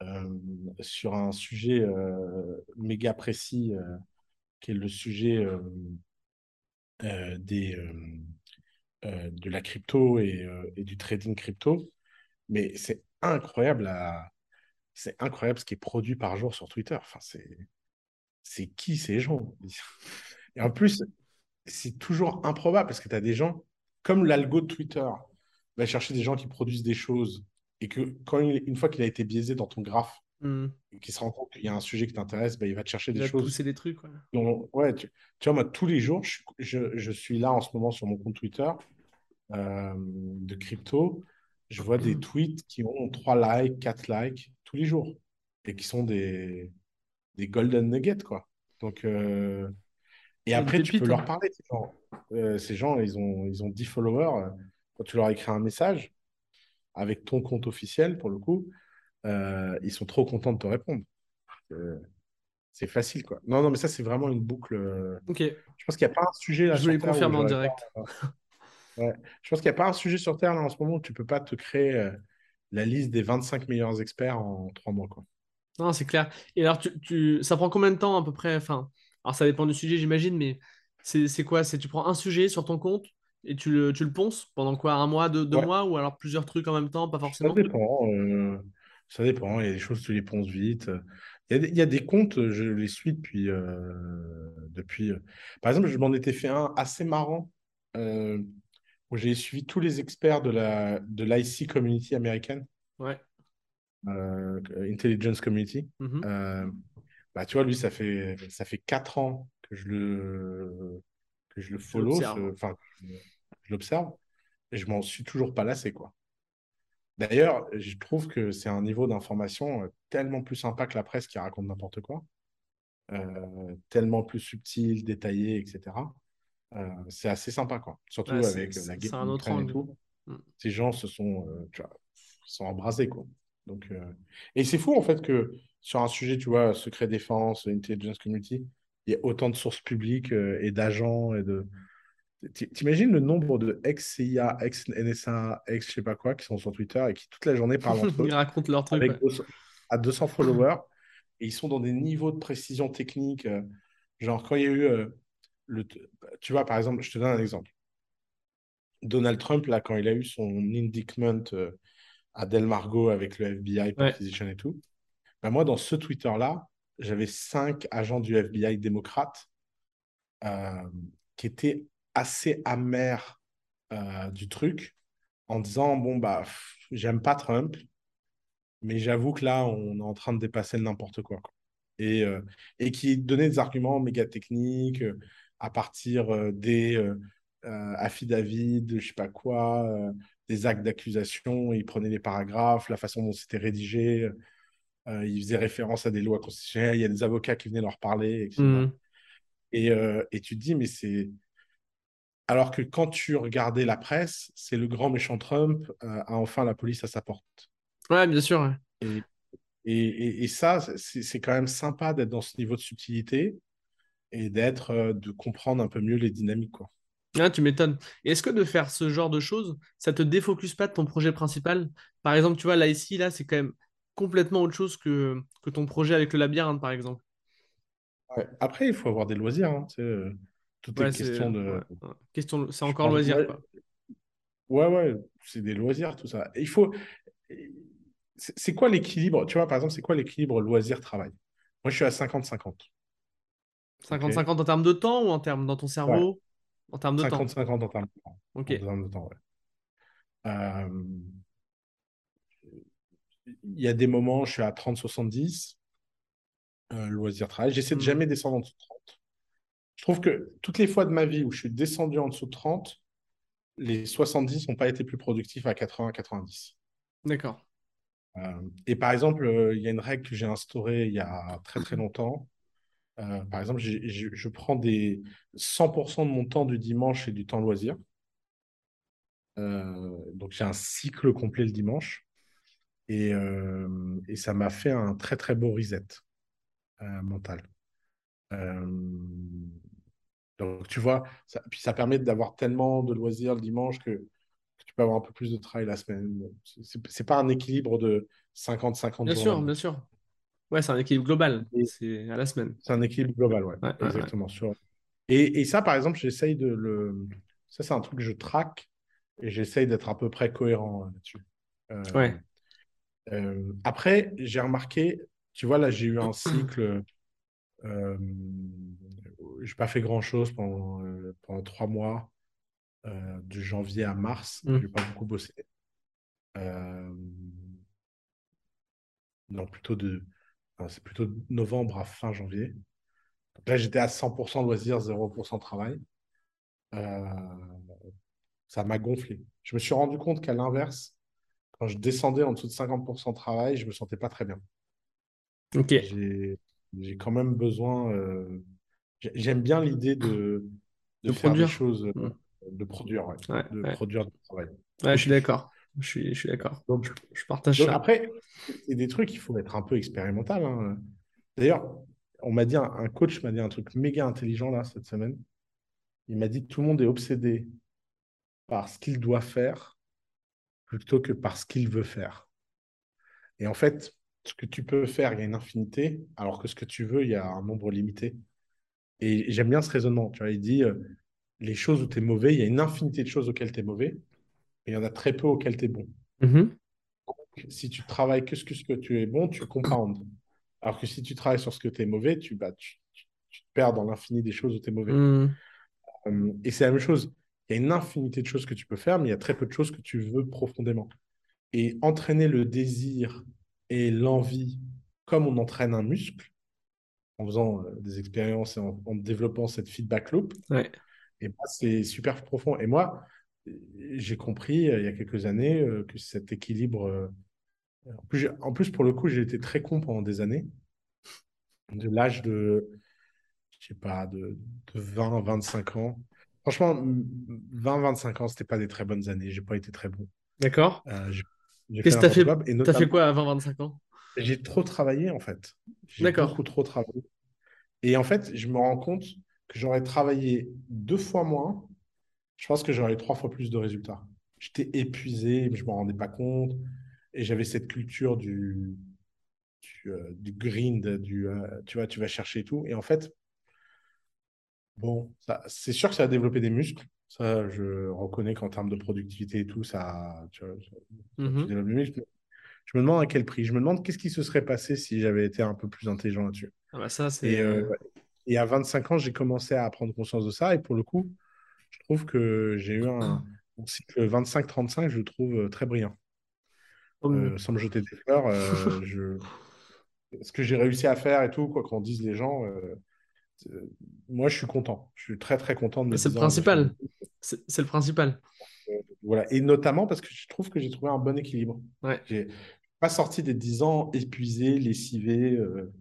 euh, sur un sujet euh, méga précis, qui est le sujet des, de la crypto et, du trading crypto. Mais c'est incroyable, c'est incroyable ce qui est produit par jour sur Twitter. Enfin, c'est, c'est qui ces gens? Et en plus, c'est toujours improbable parce que tu as des gens, comme l'algo de Twitter, va chercher des gens qui produisent des choses et que quand il- une fois qu'il a été biaisé dans ton graphe, Hmm. et qu'il se rend compte qu'il y a un sujet qui t'intéresse, ben, il va te chercher Il des va choses pousser des trucs, ouais. ouais, tu, tu vois, moi, tous les jours, je, je, je suis là en ce moment sur mon compte Twitter euh, de crypto. Je vois des tweets qui ont 3 likes, 4 likes tous les jours et qui sont des, des golden nuggets, quoi. Donc, euh, et après, tu peux leur parler. Ces gens, Euh, ces gens ils ont, ils ont 10 followers. Quand tu leur écris un message avec ton compte officiel, pour le coup, euh, ils sont trop contents de te répondre. Euh, c'est facile, quoi. Non, non, mais ça, c'est vraiment une boucle. euh, Ok. Je pense qu'il n'y a pas un sujet là Je voulais sur Terre où confirmer en pas. direct. Ouais. Je pense qu'il n'y a pas un sujet sur Terre là en ce moment où tu peux pas te créer euh, la liste des 25 meilleurs experts en trois mois, quoi. Non, c'est clair. Et alors, tu, tu- ça prend combien de temps à peu près? Enfin, alors ça dépend du sujet, j'imagine, mais c'est c'est quoi? C'est tu prends un sujet sur ton compte et tu le, tu le ponces pendant quoi? Un mois, deux, deux Ouais, mois, ou alors plusieurs trucs en même temps, pas ça forcément? dépend. euh, ça dépend. Il y a des choses, tu les ponces vite. Il y a des, il y a des comptes, je les suis depuis. euh, depuis euh, Par exemple, je m'en étais fait un assez marrant où j'ai suivi tous les experts de la de l'IC community américaine, Ouais. Intelligence Community. Mhm. Euh, bah, tu vois, lui, ça fait, ça fait 4 ans que je le, que je le follow, enfin, je, l'observe, et je m'en suis toujours pas lassé, quoi. D'ailleurs, je trouve que c'est un niveau d'information euh, tellement plus sympa que la presse qui raconte n'importe quoi, euh, tellement plus subtil, détaillé, etc. Euh, c'est assez sympa, quoi. Surtout avec la guerre c'est un autre et tout. Mm. Ces gens se sont, euh, tu vois, sont embrasés, quoi. Donc, Et c'est fou, en fait, que sur un sujet, tu vois, secret défense, intelligence community, il y a autant de sources publiques et d'agents et de... T'imagines le nombre de ex-CIA, ex-NSA, ex-je sais pas quoi, qui sont sur Twitter et qui toute la journée parlent entre Ils eux racontent leur truc, ouais. avec 200 à 200 followers et ils sont dans des niveaux de précision technique. euh, genre, quand il y a eu euh, le... Tu vois, par exemple, je te donne un exemple. Donald Trump, là, quand il a eu son indictment euh, à Delmargo avec le FBI, Ouais. perquisition et tout, ben moi, dans ce Twitter-là, j'avais cinq agents du FBI démocrates euh, qui étaient assez amers euh, du truc en disant, bon, bah, j'aime pas Trump, mais j'avoue que là, on est en train de dépasser le n'importe quoi. quoi. Et, euh, et qui donnaient des arguments méga techniques euh, à partir des affidavits, je sais pas quoi, des actes d'accusation. Ils prenaient les paragraphes, la façon dont c'était rédigé. ils faisaient référence à des lois constitutionnelles. Il y a des avocats qui venaient leur parler, etc. Et, euh, et tu te dis, mais c'est. Alors que quand tu regardais la presse, c'est le grand méchant Trump euh, a enfin la police à sa porte. Ouais, bien sûr. Et, et, et- et ça, c'est quand même sympa d'être dans ce niveau de subtilité et d'être, euh, de comprendre un peu mieux les dynamiques, quoi. Ah, tu m'étonnes. Est-ce que de faire ce genre de choses, ça te défocus pas de ton projet principal? Par exemple, tu vois, là, ici, là, c'est quand même complètement autre chose que, que ton projet avec le labyrinthe, par exemple. Ouais. Après, il faut avoir des loisirs. hein, tout est question de. ouais. Question, c'est encore loisir, ouais, quoi. ouais, ouais, c'est des loisirs, tout ça. Et il faut. C'est quoi l'équilibre? Tu vois, par exemple, c'est quoi l'équilibre loisir-travail? Moi, je suis à cinquante-cinquante. Ok? 50-50 en termes de temps ou en termes dans ton cerveau? En termes de temps. cinquante-cinquante en termes de temps. Ok. En termes de temps, ouais. Euh, Il y a des moments, je suis à trente soixante-dix euh, loisir-travail. J'essaie de Hmm. jamais descendre en dessous de 30. Je trouve que toutes les fois de ma vie où je suis descendu en dessous de 30, les 70 n'ont pas été plus productifs à 80-90. D'accord. Euh, et par exemple, euh, il y a une règle que j'ai instaurée il y a très très longtemps. Euh, par exemple, je prends des 100% de mon temps du dimanche et du temps loisir. Donc j'ai un cycle complet le dimanche. Et, et ça m'a fait un très très beau reset mental. Euh, donc tu vois, ça, puis ça permet d'avoir tellement de loisirs le dimanche que, que tu peux avoir un peu plus de travail la semaine. C'est pas un équilibre de 50-50 Bien sûr, bien sûr. Ouais, c'est un équilibre global. C'est à la semaine. C'est un équilibre global, ouais, Ouais, ouais, ouais. exactement. Sur... Et, et ça, par exemple, j'essaye de le. Ça, c'est un truc que je traque et j'essaye d'être à peu près cohérent euh, là-dessus. Euh, Ouais. euh, après, j'ai remarqué, tu vois, là, j'ai eu un cycle. Euh, j'ai pas fait grand-chose pendant, euh, pendant trois mois, euh, de janvier à mars. Hmm. J'ai pas beaucoup bossé. Non, plutôt de. c'est plutôt de novembre à fin janvier. Donc là, j'étais à 100% loisirs, 0% travail. Ça m'a gonflé. Je me suis rendu compte qu'à l'inverse, quand je descendais en dessous de 50% travail, je me sentais pas très bien. Ok. J'ai, j'ai quand même besoin. euh, j'ai- J'aime bien l'idée de, de De faire des produire. choses, euh, Hmm. de produire, ouais, Ouais, de produire du travail. Je suis d'accord. Je suis, je suis d'accord. Donc, Je, je partage donc ça. après, c'est des trucs, il faut être un peu expérimental. hein. D'ailleurs, on m'a dit, un, un coach m'a dit un truc méga intelligent là cette semaine. Il m'a dit que tout le monde est obsédé par ce qu'il doit faire plutôt que par ce qu'il veut faire. Et en fait, ce que tu peux faire, il y a une infinité, alors que ce que tu veux, il y a un nombre limité. Et j'aime bien ce raisonnement. Tu vois, il dit, euh, les choses où tu es mauvais, il y a une infinité de choses auxquelles tu es mauvais, et il y en a très peu auxquelles tu es bon. Mhm. Si tu travailles que ce que, ce que tu es bon, tu compounds. Alors que si tu travailles sur ce que tu es mauvais, tu, bah, tu, tu- tu te perds dans l'infini des choses où tu es mauvais. Hmm. Euh, et c'est la même chose. Il y a une infinité de choses que tu peux faire, mais il y a très peu de choses que tu veux profondément. Et entraîner le désir et l'envie comme on entraîne un muscle, en faisant euh, des expériences et en, en développant cette feedback loop, Ouais. et bah, c'est super profond. Et moi, euh, j'ai compris euh, il y a quelques années euh, que cet équilibre. en, plus, j'ai- en plus, pour le coup, j'ai été très con pendant des années. De l'âge de, je sais pas, de, de 20 25 ans. Franchement, 20 25 ans, c'était pas des très bonnes années. J'ai pas été très bon. D'accord. Euh, j'ai Qu'est-ce que t'as fait? fait quoi avant 25 ans? j'ai trop travaillé, en fait. J'ai beaucoup trop travaillé. Et en fait, je me rends compte que j'aurais travaillé deux fois moins. Je pense que j'aurais eu trois fois plus de résultats. J'étais épuisé, mais je ne m'en rendais pas compte. Et j'avais cette culture du, du, euh, du grind, du, euh, tu vois, tu vas chercher et tout. Et en fait, bon, c'est sûr que ça a développé des muscles. Ça, je reconnais qu'en termes de productivité et tout, ça, tu vois, ça- tu muscles. Je me demande à quel prix. Je me demande qu'est-ce qui se serait passé si j'avais été un peu plus intelligent là-dessus. Ah bah ça, Et, c'est... euh, et à 25 ans, j'ai commencé à prendre conscience de ça. Et pour le coup, je trouve que j'ai eu un, cycle 25-35, je le trouve euh, très brillant. Euh, sans me jeter des fleurs, euh, je... ce que j'ai réussi à faire et tout, quoi qu'on dise les gens, euh, moi, je suis content. Je suis très, très content de me C'est le principal. C'est c'est le principal. Voilà. Et notamment parce que je trouve que j'ai trouvé un bon équilibre. Ouais. J'ai pas sorti des 10 ans épuisé, lessivé. euh,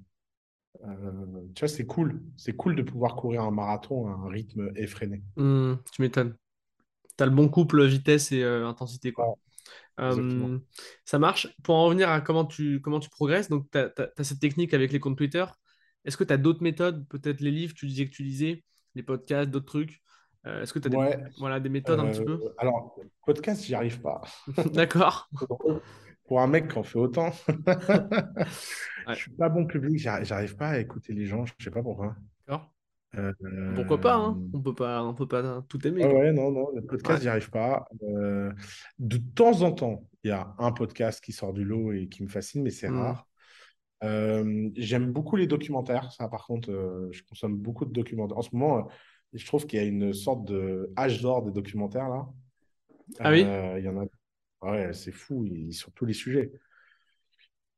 euh, tu vois, c'est cool. C'est cool de pouvoir courir un marathon à un rythme effréné. Hum, tu m'étonnes. T'as le bon couple vitesse et euh, intensité, quoi. Ouais. Euh, ça marche. Pour en revenir à comment tu, comment tu progresses, donc tu as, cette technique avec les comptes Twitter. Est-ce que tu as d'autres méthodes, peut-être les livres, tu disais que tu lisais, les podcasts, d'autres trucs Euh, Est-ce que tu as des, voilà, des méthodes un petit Euh, peu alors, podcast, j'y arrive pas. D'accord. pour un mec qui en fait autant, Ouais. je suis pas bon public, j'arrive pas à écouter les gens, je sais pas pourquoi. D'accord. Euh, Pourquoi pas, euh, hein? On peut pas, on peut pas tout aimer, quoi. ouais, non, non, le podcast, Ouais. j'y arrive pas. Euh, de temps en temps, il y a un podcast qui sort du lot et qui me fascine, mais c'est Hmm. rare. Euh, j'aime beaucoup les documentaires, ça par contre, euh, je consomme beaucoup de documentaires. En ce moment, euh, je trouve qu'il y a une sorte de âge d'or des documentaires là. Ah oui? Il y en a, ouais, c'est fou, ils- sur tous les sujets.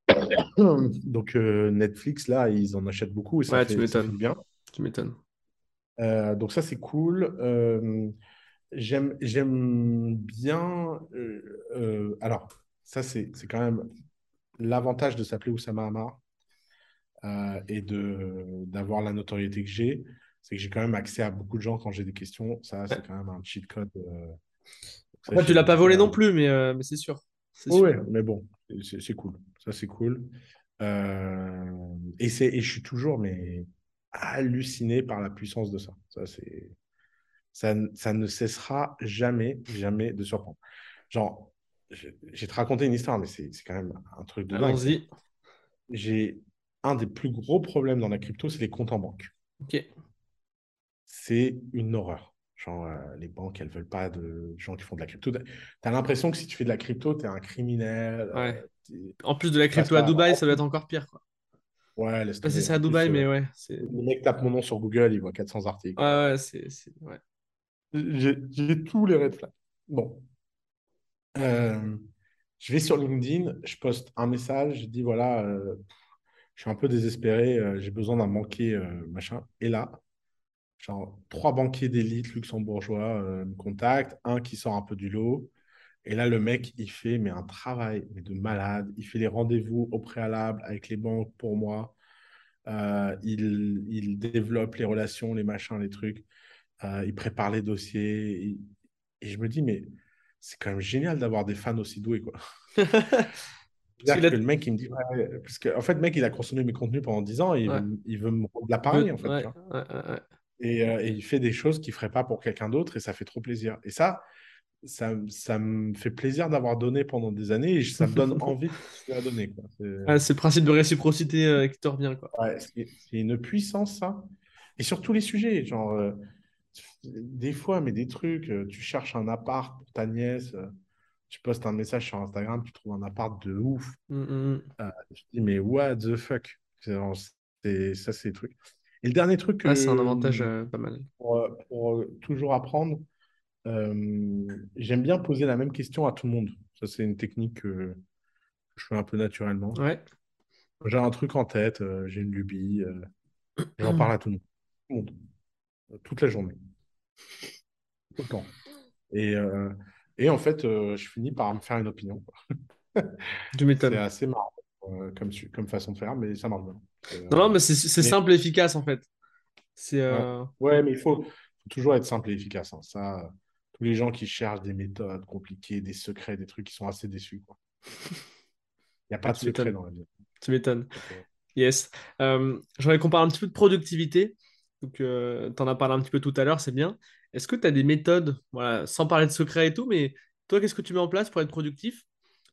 Donc Netflix là, ils en achètent beaucoup et ça Ouais, tu fait, ça fait m'étonnes. bien. Tu m'étonnes. Donc ça c'est cool. J'aime, j'aime bien. alors ça c'est, c'est quand même l'avantage de s'appeler Oussama Hamar. euh, et d'avoir la notoriété que j'ai, c'est que j'ai quand même accès à beaucoup de gens quand j'ai des questions. Ça, c'est quand même un cheat code. euh, ça, Après, tu j'ai- l'as pas volé non plus, mais, euh, mais c'est sûr. Ouais, mais bon, c'est cool. Ça, c'est cool. Euh, et, et je suis toujours mais, halluciné par la puissance de ça. Ça, c'est, ça, ça ne cessera jamais, jamais de surprendre. Genre, vais te raconter une histoire, mais c'est c'est quand même un truc de dingue. Allons-y. J'ai un des plus gros problèmes dans la crypto, c'est les comptes en banque. Ok. c'est une horreur. Genre, euh, les banques, elles veulent pas de gens qui font de la crypto. Tu as l'impression que si tu fais de la crypto, tu es un criminel. euh, Ouais. En plus de la crypto à Dubaï, ça va être encore pire, quoi. Ouais, laisse tomber. ça à Dubaï, euh, mais ouais, c'est. le mec tape mon nom sur Google, il voit 400 articles. Ouais, ouais, c'est. c'est- Ouais. J'ai j'ai tous les red flags. Bon. Euh, je vais sur LinkedIn, je poste un message, je dis voilà, euh, je suis un peu désespéré, euh, j'ai besoin d'un banquier, machin. Et là, genre, trois banquiers d'élite luxembourgeois me contactent, un qui sort un peu du lot. Et là, le mec, il fait mais un travail de malade. Il fait les rendez-vous au préalable avec les banques pour moi. Il, développe les relations, les machins, les trucs. Il prépare les dossiers. Et je me dis, mais c'est quand même génial d'avoir des fans aussi doués, quoi. A- que le mec, il me dit, ouais, parce qu'en en fait, le mec, il a consommé mes contenus pendant 10 ans et il, Ouais. veut, me- il veut me rendre l'appareil, Peu- en fait. ouais. Et, euh, et il fait des choses qu'il ne ferait pas pour quelqu'un d'autre et ça fait trop plaisir. Et ça, ça, ça me fait plaisir d'avoir donné pendant des années et ça me donne envie de à donner. quoi. C'est c'est le principe de réciprocité euh, qui te revient, quoi. c'est- c'est une puissance, ça. Et sur tous les sujets, genre, euh, des fois, mais des trucs, euh, tu cherches un appart pour ta nièce, euh, tu postes un message sur Instagram, tu trouves un appart de ouf. Mm, mm, mm. Euh, je dis, mais what the fuck? Ça, c'est les trucs. Et le dernier truc que, Ah, c'est un avantage euh, pas mal. pour, pour, toujours apprendre, euh, j'aime bien poser la même question à tout le monde. Ça, c'est une technique que je fais un peu naturellement. Ouais. J'ai un truc en tête, j'ai une lubie, j'en parle à tout le monde. Tout le monde. Toute la journée. Et, euh, et en fait, euh, je finis par me faire une opinion. Tu C'est m'étonnes. assez marrant euh, comme, comme façon de faire, mais ça marche bien. Non, non, mais c'est c'est mais- simple et efficace, en fait. C'est. euh, Ouais, mais il faut, faut toujours être simple et efficace. hein. Ça, tous les gens qui cherchent des méthodes compliquées, des secrets, des trucs, ils sont assez déçus. quoi. Il n'y a pas de Tu secret dans la vie. Tu m'étonnes. Yes. Euh, J'aurais qu'on parle un petit peu de productivité. Donc, tu en as parlé un petit peu tout à l'heure, c'est bien. Est-ce que tu as des méthodes, voilà, sans parler de secret et tout, mais toi, qu'est-ce que tu mets en place pour être productif?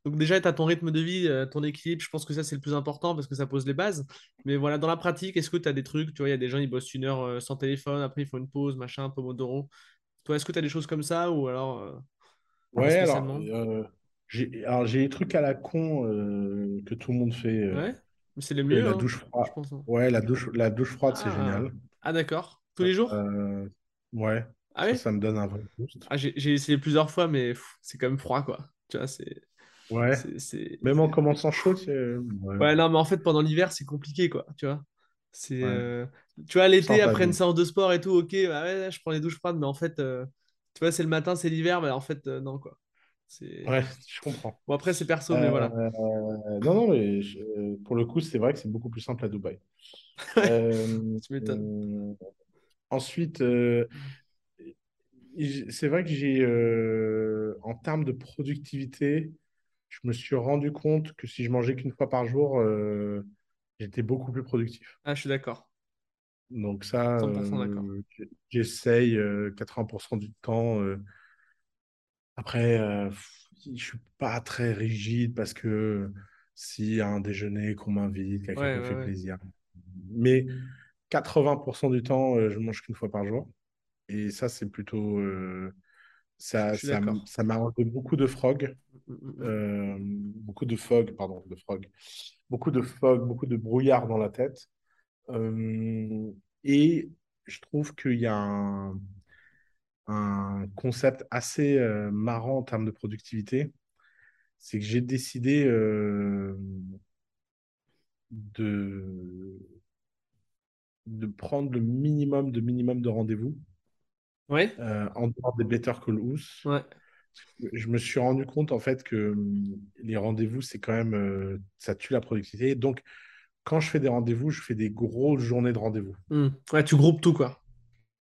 Donc, déjà, tu as ton rythme de vie, euh, ton équilibre. Je pense que ça, c'est le plus important parce que ça pose les bases. Mais voilà, dans la pratique, est-ce que tu as des trucs? Tu vois, il y a des gens, ils bossent une heure euh, sans téléphone, après, ils font une pause, machin, Pomodoro. Toi, est-ce que tu as des choses comme ça ou alors euh, Ouais, alors, euh, j'ai alors, j'ai des trucs à la con euh, que tout le monde fait. euh, Ouais, mais c'est le mieux, la hein, douche froide. je pense. hein. Ouais, la douche, la douche froide, c'est Ah, génial. Ah d'accord. Tous les jours? Euh, ouais, Ah ça, oui? ça me donne un vrai boost. Ah, j'ai essayé plusieurs fois, mais c'est quand même froid, quoi. Tu vois, c'est. Ouais, c'est- même en commençant chaud, c'est... Ouais, Ouais, non, mais en fait, pendant l'hiver, c'est compliqué, quoi. Tu vois. C'est. ouais. euh, Tu vois, l'été, après une séance de sport et tout, ok, bah ouais, je prends les douches froides, mais en fait, euh, tu vois, c'est le matin, c'est l'hiver, mais en fait, euh, non, quoi. Ouais, je comprends. Bon, après, c'est perso, mais voilà. non, non, mais je- pour le coup, c'est vrai que c'est beaucoup plus simple à Dubaï. Euh, Tu m'étonnes. euh, ensuite, euh, c'est vrai que j'ai, en termes de productivité, je me suis rendu compte que si je mangeais qu'une fois par jour, euh, j'étais beaucoup plus productif. Ah, je suis d'accord. Donc ça, 100% d'accord. euh, j'essaye euh, 80% du temps. Après, je suis pas très rigide parce que s'il y a un déjeuner qu'on m'invite, quelqu'un Ouais, qui me ouais, fait ouais. plaisir. Mais 80% du temps, euh, je mange qu'une fois par jour. Et ça, c'est plutôt. euh, ça, ça, m'a enlevé beaucoup de frog. Mm, mm, mm. euh, beaucoup de fog, pardon, de frog. Beaucoup de fog, beaucoup de brouillard dans la tête. Euh, et je trouve qu'il y a un, un concept assez marrant en termes de productivité. C'est que j'ai décidé de, de prendre le minimum de minimum de rendez-vous Ouais, euh, en dehors des Better Call Us. ouais. Je me suis rendu compte en fait que hum, les rendez-vous, c'est quand même, euh, ça tue la productivité. Donc, quand je fais des rendez-vous, je fais des grosses journées de rendez-vous. Mm. Ouais, tu groupes tout, quoi.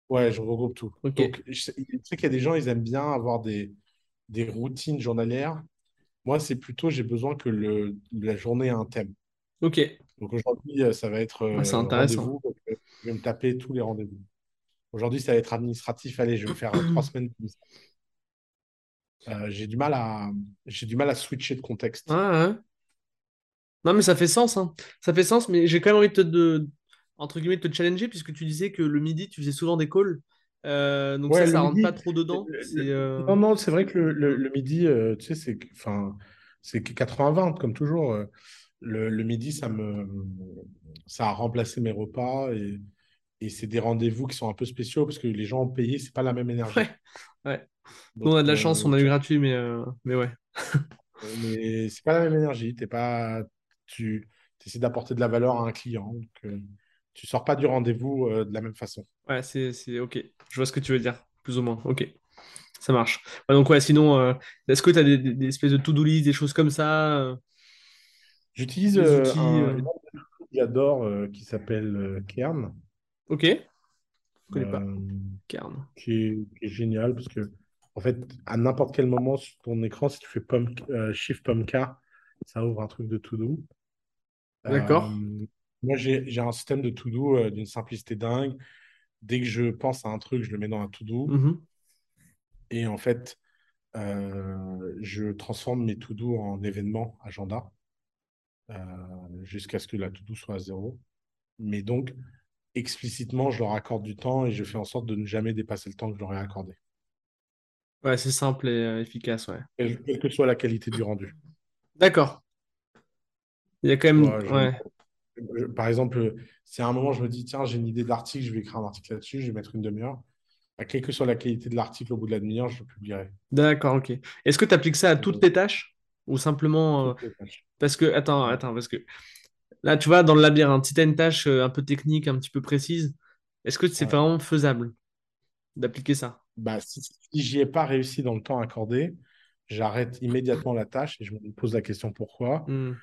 Ouais, je regroupe tout. Ok, Donc, je sais, je sais qu'il y a des gens, ils aiment bien avoir des, des routines journalières. Moi, c'est plutôt, j'ai besoin que le, la journée ait un thème. ok. Donc aujourd'hui, euh, ça va être Ouais, c'est euh, intéressant. Je vais me taper tous les rendez-vous. Aujourd'hui, ça va être administratif. Allez, je vais me faire euh, trois semaines. Euh, j'ai du mal à, j'ai du mal à switcher de contexte. ouais. Non, mais ça fait sens, hein. Ça fait sens, mais j'ai quand même envie de te, de, entre guillemets, de te challenger, puisque tu disais que le midi, tu faisais souvent des calls. Euh, donc ça, Ouais, ça rentre pas trop le- dedans. Le- euh, non, non, c'est vrai que le, le- le midi, euh, tu sais, c'est enfin, c'est que 80-20, comme toujours. Euh, le, le midi, ça me, ça a remplacé mes repas et, et c'est des rendez-vous qui sont un peu spéciaux parce que les gens ont payé, c'est pas la même énergie. ouais. Donc, on a de la chance, euh, on a eu tu gratuit, mais, euh, mais ouais. mais c'est pas la même énergie. T'es pas, tu essaies d'apporter de la valeur à un client. Donc, euh, tu sors pas du rendez-vous euh, de la même façon. Ouais, c'est, c'est ok. Je vois ce que tu veux dire, plus ou moins. Ok, ça marche. Ouais, donc ouais, sinon, euh, est-ce que tu as des, des- des espèces de to-do list, des choses comme ça, euh, J'utilise euh, outils un, euh, j'adore euh, qui s'appelle euh, Kern. Ok, je connais pas. Euh, Carne. qui est, qui est génial parce que, en fait, à n'importe quel moment sur ton écran, si tu fais euh, Shift K, ça ouvre un truc de to-do. D'accord. Euh, moi, j'ai, j'ai un système de to-do euh, d'une simplicité dingue. Dès que je pense à un truc, je le mets dans un to-do. Mhm. Et en fait, euh, je transforme mes to-do en événements, agenda, euh, jusqu'à ce que la to-do soit à zéro. Mais donc, explicitement, je leur accorde du temps et je fais en sorte de ne jamais dépasser le temps que je leur ai accordé, Ouais, c'est simple et euh, efficace, ouais. quelle, que soit la qualité du rendu. D'accord. Il y a quand même. vois, je, Ouais. je- par exemple, si à un moment je me dis, tiens, j'ai une idée d'article, je vais écrire un article là-dessus, je vais mettre une demi-heure, bah, quelle que soit la qualité de l'article au bout de la demi-heure, je le publierai. D'accord, ok. Est-ce que tu appliques ça à toutes Euh, tes tâches? Ou simplement. euh. Parce que. Attends, attends, parce que. Là, tu vois, dans le labyrinthe, si tu as une tâche euh, un peu technique, un petit peu précise, est-ce que c'est Ouais. vraiment faisable d'appliquer ça? Bah, si, si j'y ai pas réussi dans le temps accordé, j'arrête immédiatement la tâche et je me pose la question pourquoi. Hmm.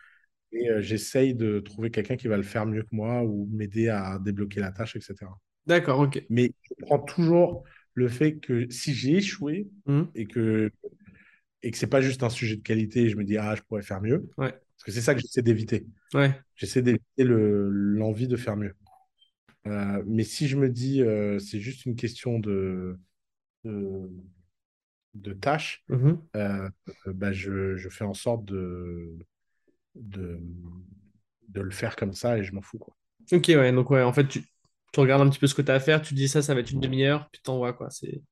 Et euh, j'essaye de trouver quelqu'un qui va le faire mieux que moi ou m'aider à débloquer la tâche, etc. D'accord, ok. Mais je prends toujours le fait que si j'ai échoué Hmm. et que et que c'est pas juste un sujet de qualité et je me dis ah je pourrais faire mieux Ouais, parce que c'est ça que j'essaie d'éviter ouais. j'essaie d'éviter le- l'envie de faire mieux Euh, mais si je me dis euh, c'est juste une question de de, de tâche Mhm. euh, bah, je, je fais en sorte de, de de le faire comme ça et je m'en fous quoi Ok, ouais. Donc, ouais, en fait, tu, tu regardes un petit peu ce que tu as à faire, tu dis ça, ça va être une demi-heure, puis t'envoies, quoi. C'est,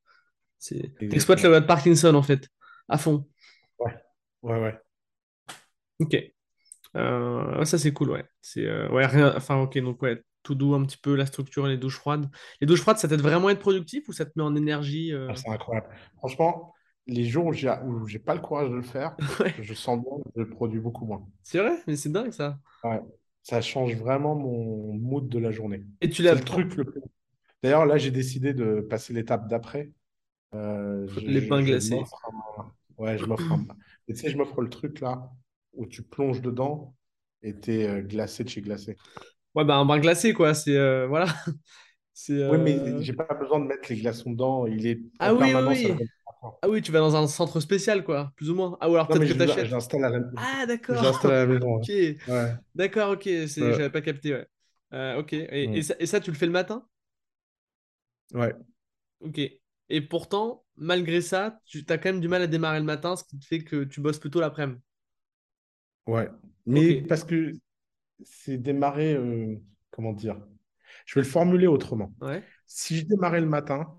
c'est... T'exploites la loi de Parkinson, en fait, à fond. ouais ouais ouais Ok. Euh, ça, c'est cool, ouais. C'est, euh, ouais, rien... Enfin, ok, donc, ouais, tout doux un petit peu, la structure, les douches froides. Les douches froides, ça t'aide vraiment à être productif ou ça te met en énergie euh? Ah, c'est incroyable franchement les jours où j'ai où j'ai pas le courage de le faire Ouais, je sens bien que je produis beaucoup moins c'est vrai, mais c'est dingue, ça. Ouais. Ça change vraiment mon mood de la journée. Et tu C'est le truc le plus. D'ailleurs, là, j'ai décidé de passer l'étape d'après. Euh, Les je, pains je glacés. un... Ouais, je m'offre un... Et tu sais, je m'offre le truc là où tu plonges dedans et t'es euh, glacé de chez glacé. Ouais, bah, un pain glacé, quoi. C'est, euh, voilà. C'est, Oui, mais euh, j'ai pas besoin de mettre les glaçons dedans. Il est en Ah oui. Ah oui, tu vas dans un centre spécial, quoi, plus ou moins. Ah, ou alors peut-être que t'achètes. l'installe à la... Ah, je d'accord. l'installe à la maison. Ok. Ouais. Ouais. D'accord, ok. C'est... Euh, J'avais pas capté, ouais. Ok. Et, et ça, et ça, tu le fais le matin? Ouais. Ok. Et pourtant, malgré ça, tu as quand même du mal à démarrer le matin, ce qui te fait que tu bosses plutôt l'après-midi. Ouais. Mais parce que c'est démarrer, euh, comment dire Je vais le formuler autrement. Ouais. Si je démarrais le matin,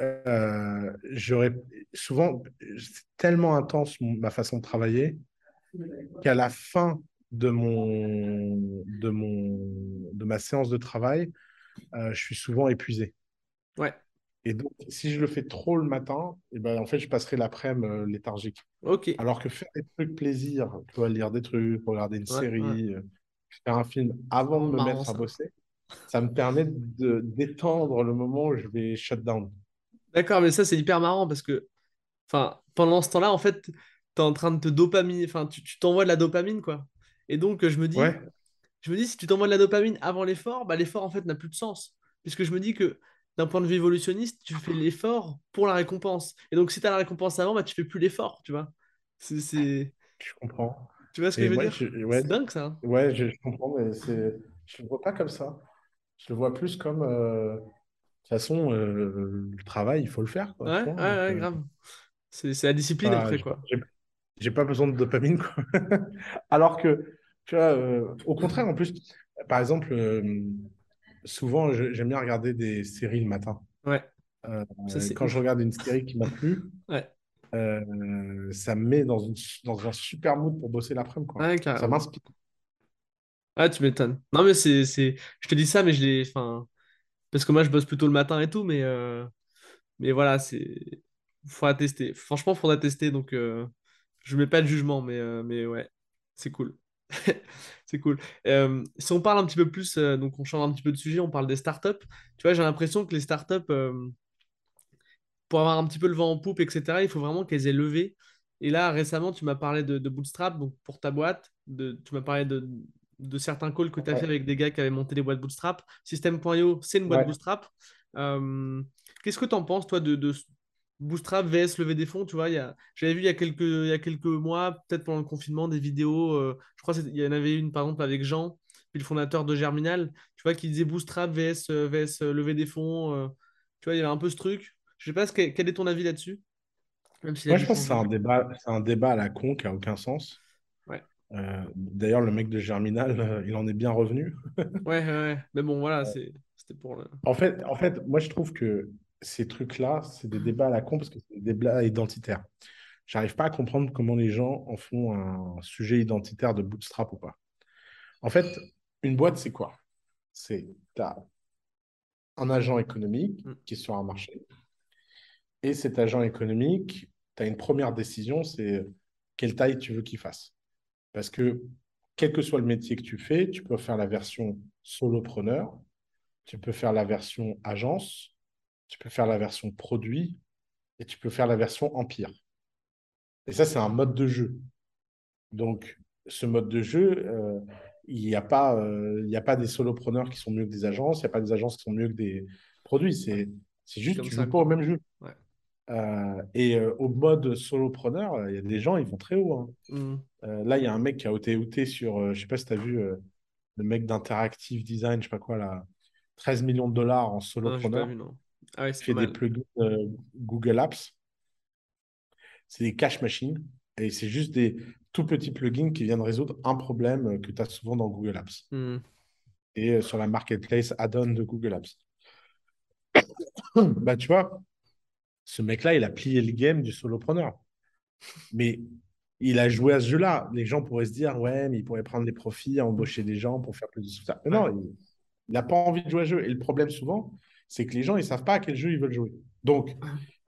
euh, j'aurais souvent c'est tellement intense ma façon de travailler qu'à la fin de mon de mon de ma séance de travail, euh, je suis souvent épuisé. Ouais. Et donc, si je le fais trop le matin, et eh ben, en fait, je passerai l'après-midi euh, léthargique. Alors que faire des trucs plaisir, tu vois, lire des trucs, regarder une série, faire un film avant de me mettre à bosser, ça me permet de d'étendre le moment où je vais shut down. D'accord, mais ça, c'est hyper marrant parce que enfin, pendant ce temps-là, en fait, tu es en train de te dopamine, enfin, tu t'envoies de la dopamine, quoi. Et donc, je me dis, je me dis, si tu t'envoies de la dopamine avant l'effort, bah, l'effort, en fait, n'a plus de sens. Puisque je me dis que d'un point de vue évolutionniste, tu fais l'effort pour la récompense. Et donc, si tu as la récompense avant, bah, tu fais plus l'effort, tu vois. C'est. Je comprends. Tu vois ce que je veux dire? C'est dingue, ça. Hein. ouais, je, comprends, mais c'est... je ne le vois pas comme ça. Je le vois plus comme. Euh, de toute façon, euh, le travail, il faut le faire. Quoi, ouais, ouais, euh, grave. C'est la discipline après, quoi. J'ai pas besoin de dopamine, quoi. Alors que, tu vois, euh, au contraire, en plus, par exemple, souvent, j'aime bien regarder des séries le matin. Ouais. quand je regarde une série qui m'a plu, ouais. ça me met dans, une, dans un super mood pour bosser l'après-midi. Ouais, ça m'inspire. Ah, tu m'étonnes. Non, mais c'est, je te dis ça, mais je l'ai. Enfin, parce que moi, je bosse plutôt le matin et tout, mais, euh, mais voilà, c'est. Faudra tester. Franchement, il faudra tester. Donc, euh, je mets pas de jugement, mais, euh, mais ouais, c'est cool. c'est cool. si on parle un petit peu plus, donc on change un petit peu de sujet, on parle des startups. Tu vois, j'ai l'impression que les startups, pour avoir un petit peu le vent en poupe, etc., il faut vraiment qu'elles aient levé. Et là, récemment, tu m'as parlé de, Bootstrap, donc pour ta boîte, de, tu m'as parlé de, de certains calls que tu as fait avec des gars qui avaient monté des boîtes Bootstrap. System.io, c'est une boîte Bootstrap. Euh, qu'est-ce que tu en penses, toi, de, Bootstrap vs lever des fonds Tu vois, j'avais vu il y, a quelques, il y a quelques mois, peut-être pendant le confinement, des vidéos. Euh, je crois qu'il y en avait une, par exemple, avec Jean, puis le fondateur de Germinal, tu vois, qui disait Bootstrap vs, euh, vs lever des fonds. tu vois, il y avait un peu ce truc. Je sais pas, quel est ton avis là-dessus Moi, je pense que c'est un, débat, un débat à la con qui n'a aucun sens. Euh, d'ailleurs, le mec de Germinal, euh, il en est bien revenu. ouais, ouais, mais bon, voilà, c'était pour le... En fait, en fait, moi, je trouve que ces trucs-là, c'est des débats à la con parce que c'est des débats identitaires. J'arrive pas à comprendre comment les gens en font un sujet identitaire de bootstrap ou pas. En fait, une boîte, c'est quoi? C'est un agent économique mm. qui est sur un marché. Et cet agent économique, tu as une première décision, c'est quelle taille tu veux qu'il fasse. Parce que quel que soit le métier que tu fais, tu peux faire la version solopreneur, tu peux faire la version agence, tu peux faire la version produit et tu peux faire la version empire. Et ça, c'est un mode de jeu. Donc, ce mode de jeu, euh, il n'y a, pas, euh, a pas des solopreneurs qui sont mieux que des agences, il n'y a pas des agences qui sont mieux que des produits. C'est juste que tu ne joues pas au même jeu. Euh, et au mode solopreneur, il y a des gens, ils vont très haut. Hein. Mmh. Là, il y a un mec qui a été sur, euh, je sais pas si tu as vu, le mec d'Interactive Design, je sais pas quoi, là, 13 millions de dollars en solopreneur. Non, ah fait des plugins Google Apps. C'est des cash machines. Et c'est juste des tout petits plugins qui viennent résoudre un problème que tu as souvent dans Google Apps. Hmm. Et sur la marketplace add-on de Google Apps. bah, tu vois, ce mec-là, il a plié le game du solopreneur. Mais il a joué à ce jeu-là. Les gens pourraient se dire, ouais, mais il pourrait prendre des profits, embaucher des gens pour faire plus de ça. non, il n'a pas envie de jouer à ce jeu. Et le problème, souvent, c'est que les gens, ils ne savent pas à quel jeu ils veulent jouer. Donc,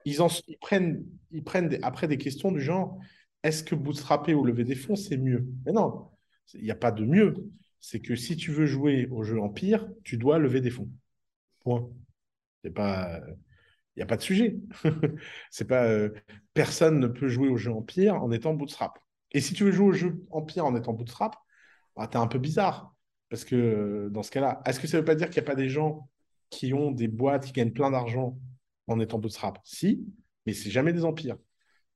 ils, en, prennent, ils prennent après des questions du genre, est-ce que bootstrapper ou lever des fonds, c'est mieux? Mais non, il n'y a pas de mieux. C'est que si tu veux jouer au jeu Empire, tu dois lever des fonds. Point. C'est pas il n'y a pas de sujet. c'est pas euh, personne ne peut jouer au jeu Empire en étant bootstrap. Et si tu veux jouer au jeu Empire en étant bootstrap, bah, tu es un peu bizarre. Parce que euh, dans ce cas-là, est-ce que ça ne veut pas dire qu'il n'y a pas des gens qui ont des boîtes qui gagnent plein d'argent en étant bootstrap Si, mais c'est jamais des empires.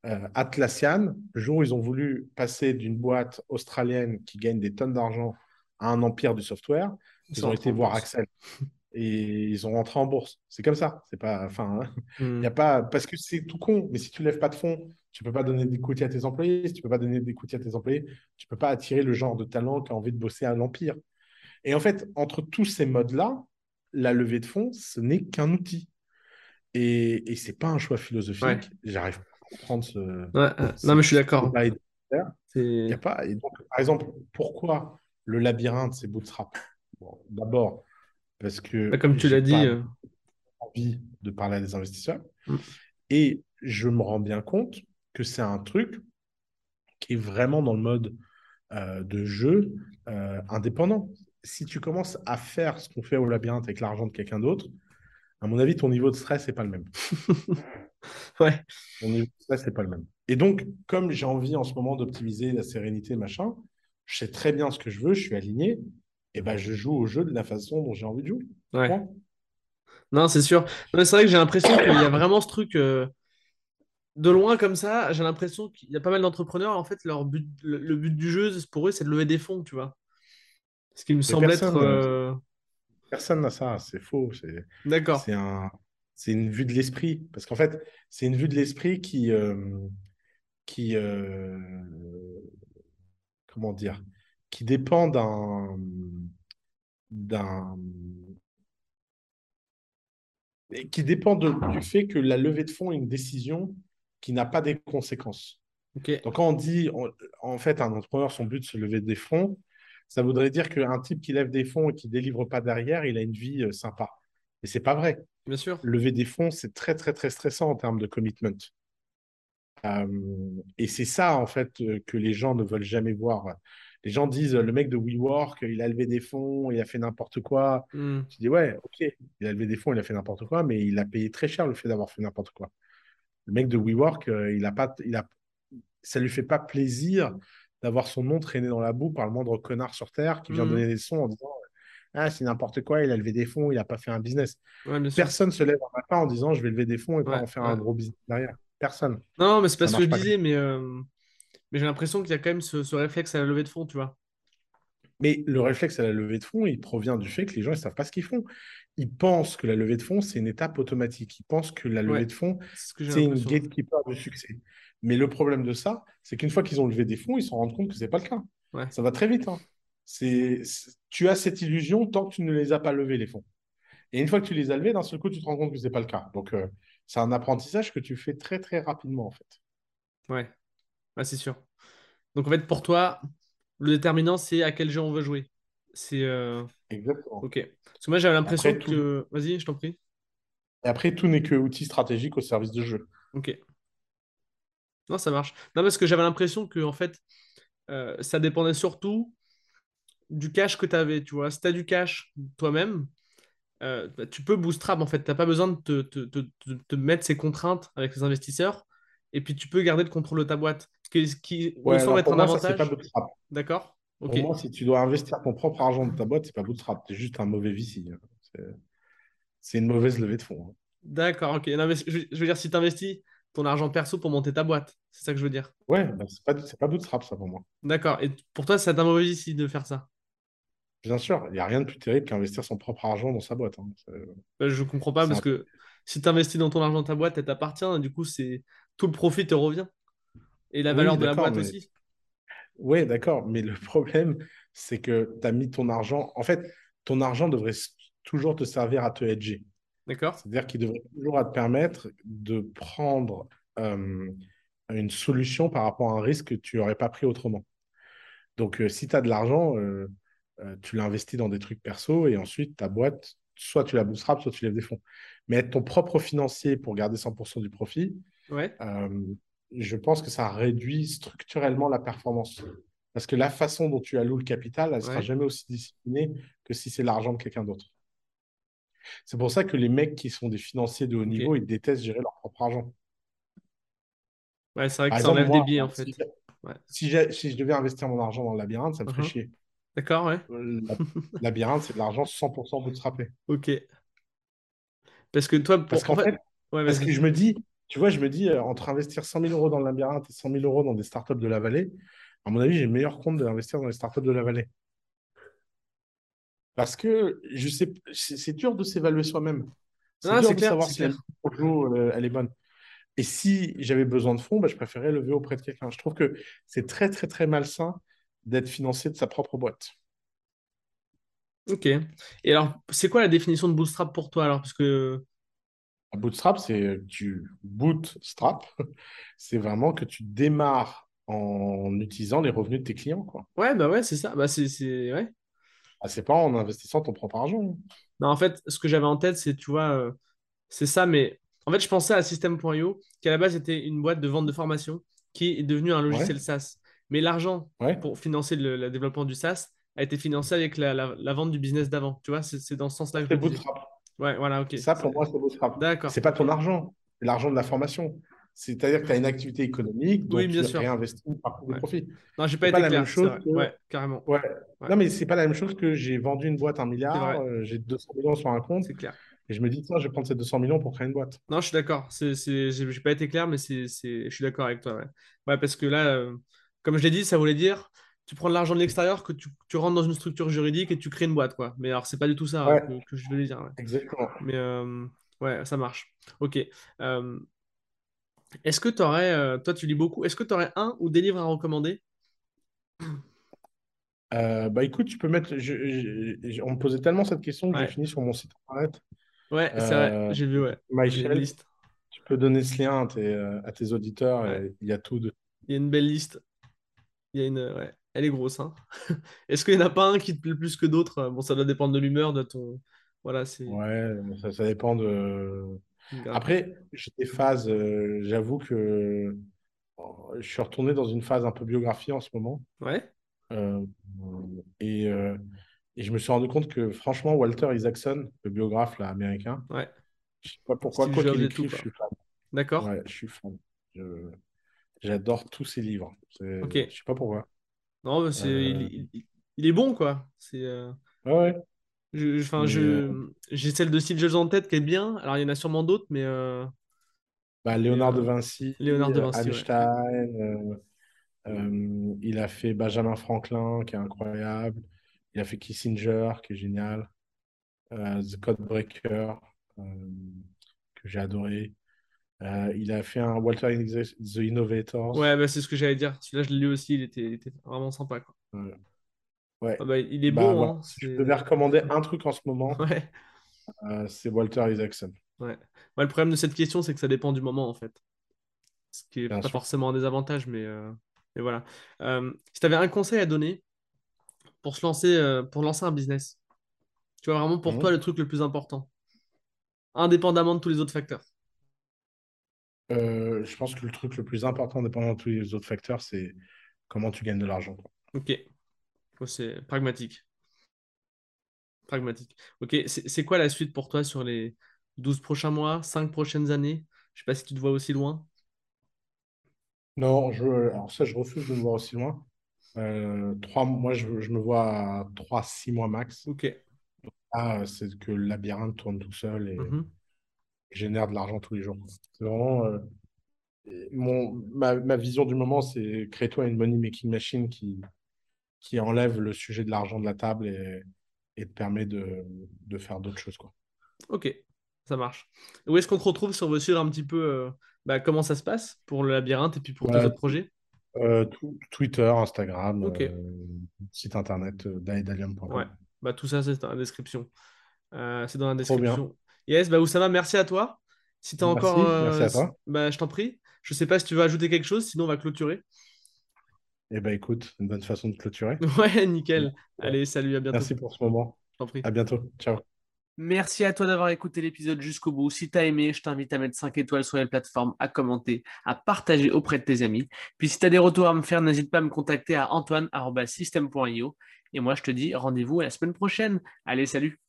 Euh, Atlassian, le jour où ils ont voulu passer d'une boîte australienne qui gagne des tonnes d'argent à un empire du software, ils, ont été voir Axel. et ils ont rentré en bourse. C'est comme ça. C'est pas, enfin, il y a Hmm. pas, parce que c'est tout con. Mais si tu lèves pas de fonds, tu peux pas donner d'equity à tes employés. Si tu peux pas donner d'equity à tes employés, tu peux pas attirer le genre de talent qui a envie de bosser à l'empire. Et en fait, entre tous ces modes-là, la levée de fonds, ce n'est qu'un outil. Et, et c'est pas un choix Ouais. philosophique. J'arrive pas à comprendre ce, Ouais, ouais. Non, mais ce, je suis ce d'accord. y a pas. Et donc, par exemple, pourquoi le labyrinthe, c'est bootstrap? Bon, d'abord, parce bah, que comme tu j'ai l'as dit. euh, envie de parler à des investisseurs. hmm. Et je me rends bien compte que c'est un truc qui est vraiment dans le mode euh, de jeu euh, indépendant. Si tu commences à faire ce qu'on fait au labyrinthe avec l'argent de quelqu'un d'autre, à mon avis, ton niveau de stress n'est pas le même. Ouais. Ton niveau de stress n'est pas le même. Et donc, comme j'ai envie en ce moment d'optimiser la sérénité, machin, je sais très bien ce que je veux, je suis aligné, et ben je joue au jeu de la façon dont j'ai envie de jouer. Ouais. Non, c'est sûr. C'est vrai que j'ai l'impression qu'il y a vraiment ce truc. euh, de loin comme ça, j'ai l'impression qu'il y a pas mal d'entrepreneurs, en fait, leur but, le, but du jeu, pour eux, c'est de lever des fonds, tu vois. Ce qui me semble être... personne, euh, euh, personne n'a ça, c'est faux. C'est, D'accord. c'est un, c'est une vue de l'esprit. Parce qu'en fait, c'est une vue de l'esprit qui, euh, qui euh, comment dire, qui dépend d'un, d'un, qui dépend de- du fait que la levée de fonds est une décision qui n'a pas des conséquences. Donc, quand on dit, en, en fait, un entrepreneur, son but, de se lever des fonds, ça voudrait dire qu'un type qui lève des fonds et qui ne délivre pas derrière, il a une vie euh, sympa. Et c'est pas vrai. Bien sûr. Lever des fonds, c'est très, très, très stressant en termes de commitment. Euh, et c'est ça, en fait, euh, que les gens ne veulent jamais voir. Les gens disent, le mec de WeWork, il a levé des fonds, il a fait n'importe quoi. Hmm. Tu dis, ouais, ok, il a levé des fonds, il a fait n'importe quoi, mais il a payé très cher le fait d'avoir fait n'importe quoi. Le mec de WeWork, euh, il a pas, il a, ça lui fait pas plaisir d'avoir son nom traîné dans la boue par le moindre connard sur Terre qui vient Hmm. donner des sons en disant, ah, c'est n'importe quoi, il a levé des fonds, il n'a pas fait un business. Ouais. Personne se lève un matin en disant, je vais lever des fonds et pas Ouais, en faire ouais. un gros business derrière. Personne. Non, mais c'est pas ce que je disais, mais, euh, mais j'ai l'impression qu'il y a quand même ce, ce réflexe à la levée de fonds, tu vois. Mais le réflexe à la levée de fonds, il provient du fait que les gens ne savent pas ce qu'ils font. Ils pensent que la levée de fonds, c'est une étape automatique. Ils pensent que la levée Ouais, de fonds, c'est une gatekeeper de succès. Mais le problème de ça, c'est qu'une fois qu'ils ont levé des fonds, ils se rendent compte que ce n'est pas le cas. Ouais. Ça va très vite. hein. C'est- tu as cette illusion tant que tu ne les as pas levés, les fonds. Et une fois que tu les as levés, d'un seul coup, tu te rends compte que ce n'est pas le cas. Donc, euh, c'est un apprentissage que tu fais très, très rapidement, en fait. Ouais, Ouais, c'est sûr. Donc en fait, pour toi, le déterminant, c'est à quel jeu on veut jouer? C'est euh, Exactement. ok. Parce que moi, j'avais l'impression Après, tout, que. Vas-y, je t'en prie. et après, tout n'est que outil stratégique au service de jeu. Ok. Non, ça marche. Non, parce que j'avais l'impression que en fait, euh, ça dépendait surtout du cash que tu avais. Tu vois, si tu as du cash toi-même, euh, bah, tu peux bootstrap en fait. Tu n'as pas besoin de te, te- te- te- mettre ces contraintes avec les investisseurs. Et puis tu peux garder le contrôle de ta boîte. Ce qui, qui me Ouais, semble alors être un moi, ça, c'est pas avantage. Pour moi, si tu dois investir ton propre argent de ta boîte, c'est pas bootstrap. C'est juste un mauvais VC. hein. C'est une mauvaise levée de fonds. hein. D'accord, ok. Non, mais je, veux dire, si tu investis ton argent perso pour monter ta boîte, c'est ça que je veux dire? Ouais, bah, c'est pas, bootstrap, ça, pour moi. D'accord. Et pour toi, c'est un mauvais ici de faire ça? Bien sûr, il n'y a rien de plus terrible qu'investir son propre argent dans sa boîte. hein. Euh, Je comprends pas parce un- que si tu investis dans ton argent, ta boîte, elle t'appartient, du coup, c'est tout le profit te revient. Et la valeur Oui, de la boîte mais... aussi. Ouais, d'accord, mais le problème, c'est que tu as mis ton argent... En fait, ton argent devrait toujours te servir à te hedger. D'accord? C'est-à-dire qu'il devrait toujours à te permettre de prendre euh, une solution par rapport à un risque que tu n'aurais pas pris autrement. Donc, euh, si tu as de l'argent, euh, euh, tu l'investis dans des trucs perso et ensuite ta boîte, soit tu la bootstrap, soit tu lèves des fonds. Mais être ton propre financier pour garder 100% du profit, Ouais. Euh, je pense que ça réduit structurellement la performance. Parce que la façon dont tu alloues le capital, elle ne sera jamais aussi disciplinée que si c'est l'argent de quelqu'un d'autre. C'est pour ça que les mecs qui sont des financiers de haut niveau, ils détestent gérer leur propre argent. Ouais, c'est vrai que Par ça exemple, enlève des biais en fait. si, Ouais. si j'ai- si je devais investir mon argent dans le labyrinthe, ça me ferait Mhm. chier. D'accord, ouais. Le labyrinthe, c'est de l'argent 100% bootstrappé. Ok. Parce que toi, Parce pour... en qu'en fait... Ouais, parce que je me dis, tu vois, je me dis, euh, entre investir 100 000 euros dans le labyrinthe et 100 000 euros dans des startups de la vallée, à mon avis, j'ai le meilleur compte d'investir dans les startups de la vallée. Parce que je sais, c'est dur de s'évaluer soi-même. C'est dur de clair, savoir si clair. euh, elle est bonne. Et si j'avais besoin de fonds, bah, je préférais lever auprès de quelqu'un. Je trouve que c'est très, très, très malsain d'être financé de sa propre boîte. Ok. Et alors, c'est quoi la définition de bootstrap pour toi alors? Parce que, bootstrap, c'est tu bootstrap, c'est vraiment que tu démarres en utilisant les revenus de tes clients, quoi. ouais, bah ouais, c'est ça. Bah, c'est, c'est, ouais. Ah, c'est pas en investissant ton propre argent. Non, en fait, ce que j'avais en tête, c'est, tu vois, euh, c'est ça, mais en fait, je pensais à System.io, qui à la base était une boîte de vente de formation, qui est devenue un Ouais, logiciel SaaS. Mais l'argent ouais. pour financer le, le développement du SaaS a été financé avec la, la- la vente du business d'avant. Tu vois, c'est c'est dans ce sens-là que je C'est bootstrap. Ouais, voilà, ok. Ça, pour moi, c'est bootstrap. D'accord, C'est pas ton argent, c'est l'argent de la formation. C'est-à-dire que tu as une activité économique dont Oui, bien tu réinvestis partie des Ouais. profits. Non, j'ai pas été la même clair, chose que. Ouais, carrément. Ouais. Non, mais c'est pas la même chose que j'ai vendu une boîte à un milliard, euh, j'ai 200 millions sur un compte, c'est clair. et je me dis, tiens, je vais prendre ces 200 millions pour créer une boîte. Non, je suis d'accord. J'ai j'ai pas été clair, mais c'est, je suis d'accord avec toi. Ouais, Ouais, parce que là, euh, comme je l'ai dit, ça voulait dire, tu prends de l'argent de l'extérieur, que tu, tu rentres dans une structure juridique et tu crées une boîte, quoi. Mais alors, c'est pas du tout ça euh, Ouais, que, que je voulais dire. ouais. exactement. Mais euh, ouais, ça marche. Ok. Euh, est-ce que tu aurais, toi, tu lis beaucoup, est-ce que tu aurais un ou des livres à recommander? Euh, bah écoute, tu peux mettre. je- je- je- on me posait tellement cette question que j'ai fini sur mon site internet. ouais, c'est vrai. Euh, J'ai vu, ouais. Liste. tu peux donner ce lien à tes, euh, à tes auditeurs, il y a tout de. Il y a une belle liste. Il y a une, ouais. Elle est grosse, hein. Est-ce qu'il n'y en a pas un qui te plaît plus que d'autres? Bon, ça doit dépendre de l'humeur, de ton. Voilà, c'est Ouais, ça, ça dépend de. Après, j'ai des phases, euh, j'avoue que oh, je suis retourné dans une phase un peu biographie en ce moment. Ouais, Euh, et, euh, et je me suis rendu compte que franchement, Walter Isaacson, le biographe là, américain, ouais. je sais pas pourquoi, quoi qu'il écrive, je suis fan. D'accord. Ouais, je suis fan. Je- J'adore tous ses livres. Ok. Je sais pas pourquoi. Non, mais c'est, il, Euh, il- il est bon, quoi. C'est, euh, ouais, ouais. je, euh, je, j'ai celle de Steve en tête qui est bien. Alors, il y en a sûrement d'autres, mais, euh, bah, Léonard de Vinci, Léonard de Vinci. Einstein, euh, il a fait Benjamin Franklin, qui est incroyable. Il a fait Kissinger, qui est génial. Euh, The Codebreaker, euh, que j'ai adoré. Euh, il a fait un Walter The Innovators. Ouais, bah, c'est ce que j'allais dire. Celui-là, je l'ai lu aussi. Il était, il était vraiment sympa, quoi. Ouais. Ah bah, il est Bah bon, voilà. hein. Si je devais recommander un truc en ce moment, Ouais, euh, c'est Walter Isaacson, ouais. Ouais, le problème de cette question, c'est que ça dépend du moment, en fait. Ce qui est bien pas sûr. forcément un désavantage, mais, euh, mais voilà. Si tu avais un conseil à donner pour se lancer, pour lancer un business, tu vois, vraiment pour toi, Mhm. le truc le plus important, indépendamment de tous les autres facteurs. Euh, je pense que le truc le plus important, dépendant de tous les autres facteurs, c'est comment tu gagnes de l'argent. Ok, c'est pragmatique. Pragmatique. Ok, c'est quoi la suite pour toi sur les 12 prochains mois, 5 prochaines années? Je sais pas si tu te vois aussi loin. Non, je, alors ça, je refuse de me voir aussi loin. Euh, trois, moi, je, je me vois à 3-6 mois max. Ok. Ah, c'est que le labyrinthe tourne tout seul et Mhm. Génère de l'argent tous les jours. C'est vraiment euh, mon, ma, ma vision du moment, c'est crée-toi une money making machine qui, qui enlève le sujet de l'argent de la table et, et te permet de, de faire d'autres choses, quoi. Ok, ça marche. Où est-ce qu'on te retrouve veut suivre un petit peu euh, bah, comment ça se passe pour le labyrinthe et puis pour tes Ouais, autres projets? euh, tw- Twitter, Instagram, site internet euh, ouais. daedalium.com. Bah, tout ça, c'est dans la description. C'est dans la description. Yes, bah Oussama, merci à toi. Si tu as encore. Merci, merci euh, à toi. bah, je t'en prie. Je sais pas si tu veux ajouter quelque chose, sinon on va clôturer. Et ben écoute, une bonne façon de clôturer. Ouais, nickel. Allez, salut, à bientôt. Merci pour ce moment. Je t'en prie. À bientôt. Ciao. Merci à toi d'avoir écouté l'épisode jusqu'au bout. Si tu as aimé, je t'invite à mettre 5 étoiles sur les plateformes, à commenter, à partager auprès de tes amis. Puis si tu as des retours à me faire, n'hésite pas à me contacter à antoine.system.io. Et moi, je te dis rendez-vous à la semaine prochaine. Allez, salut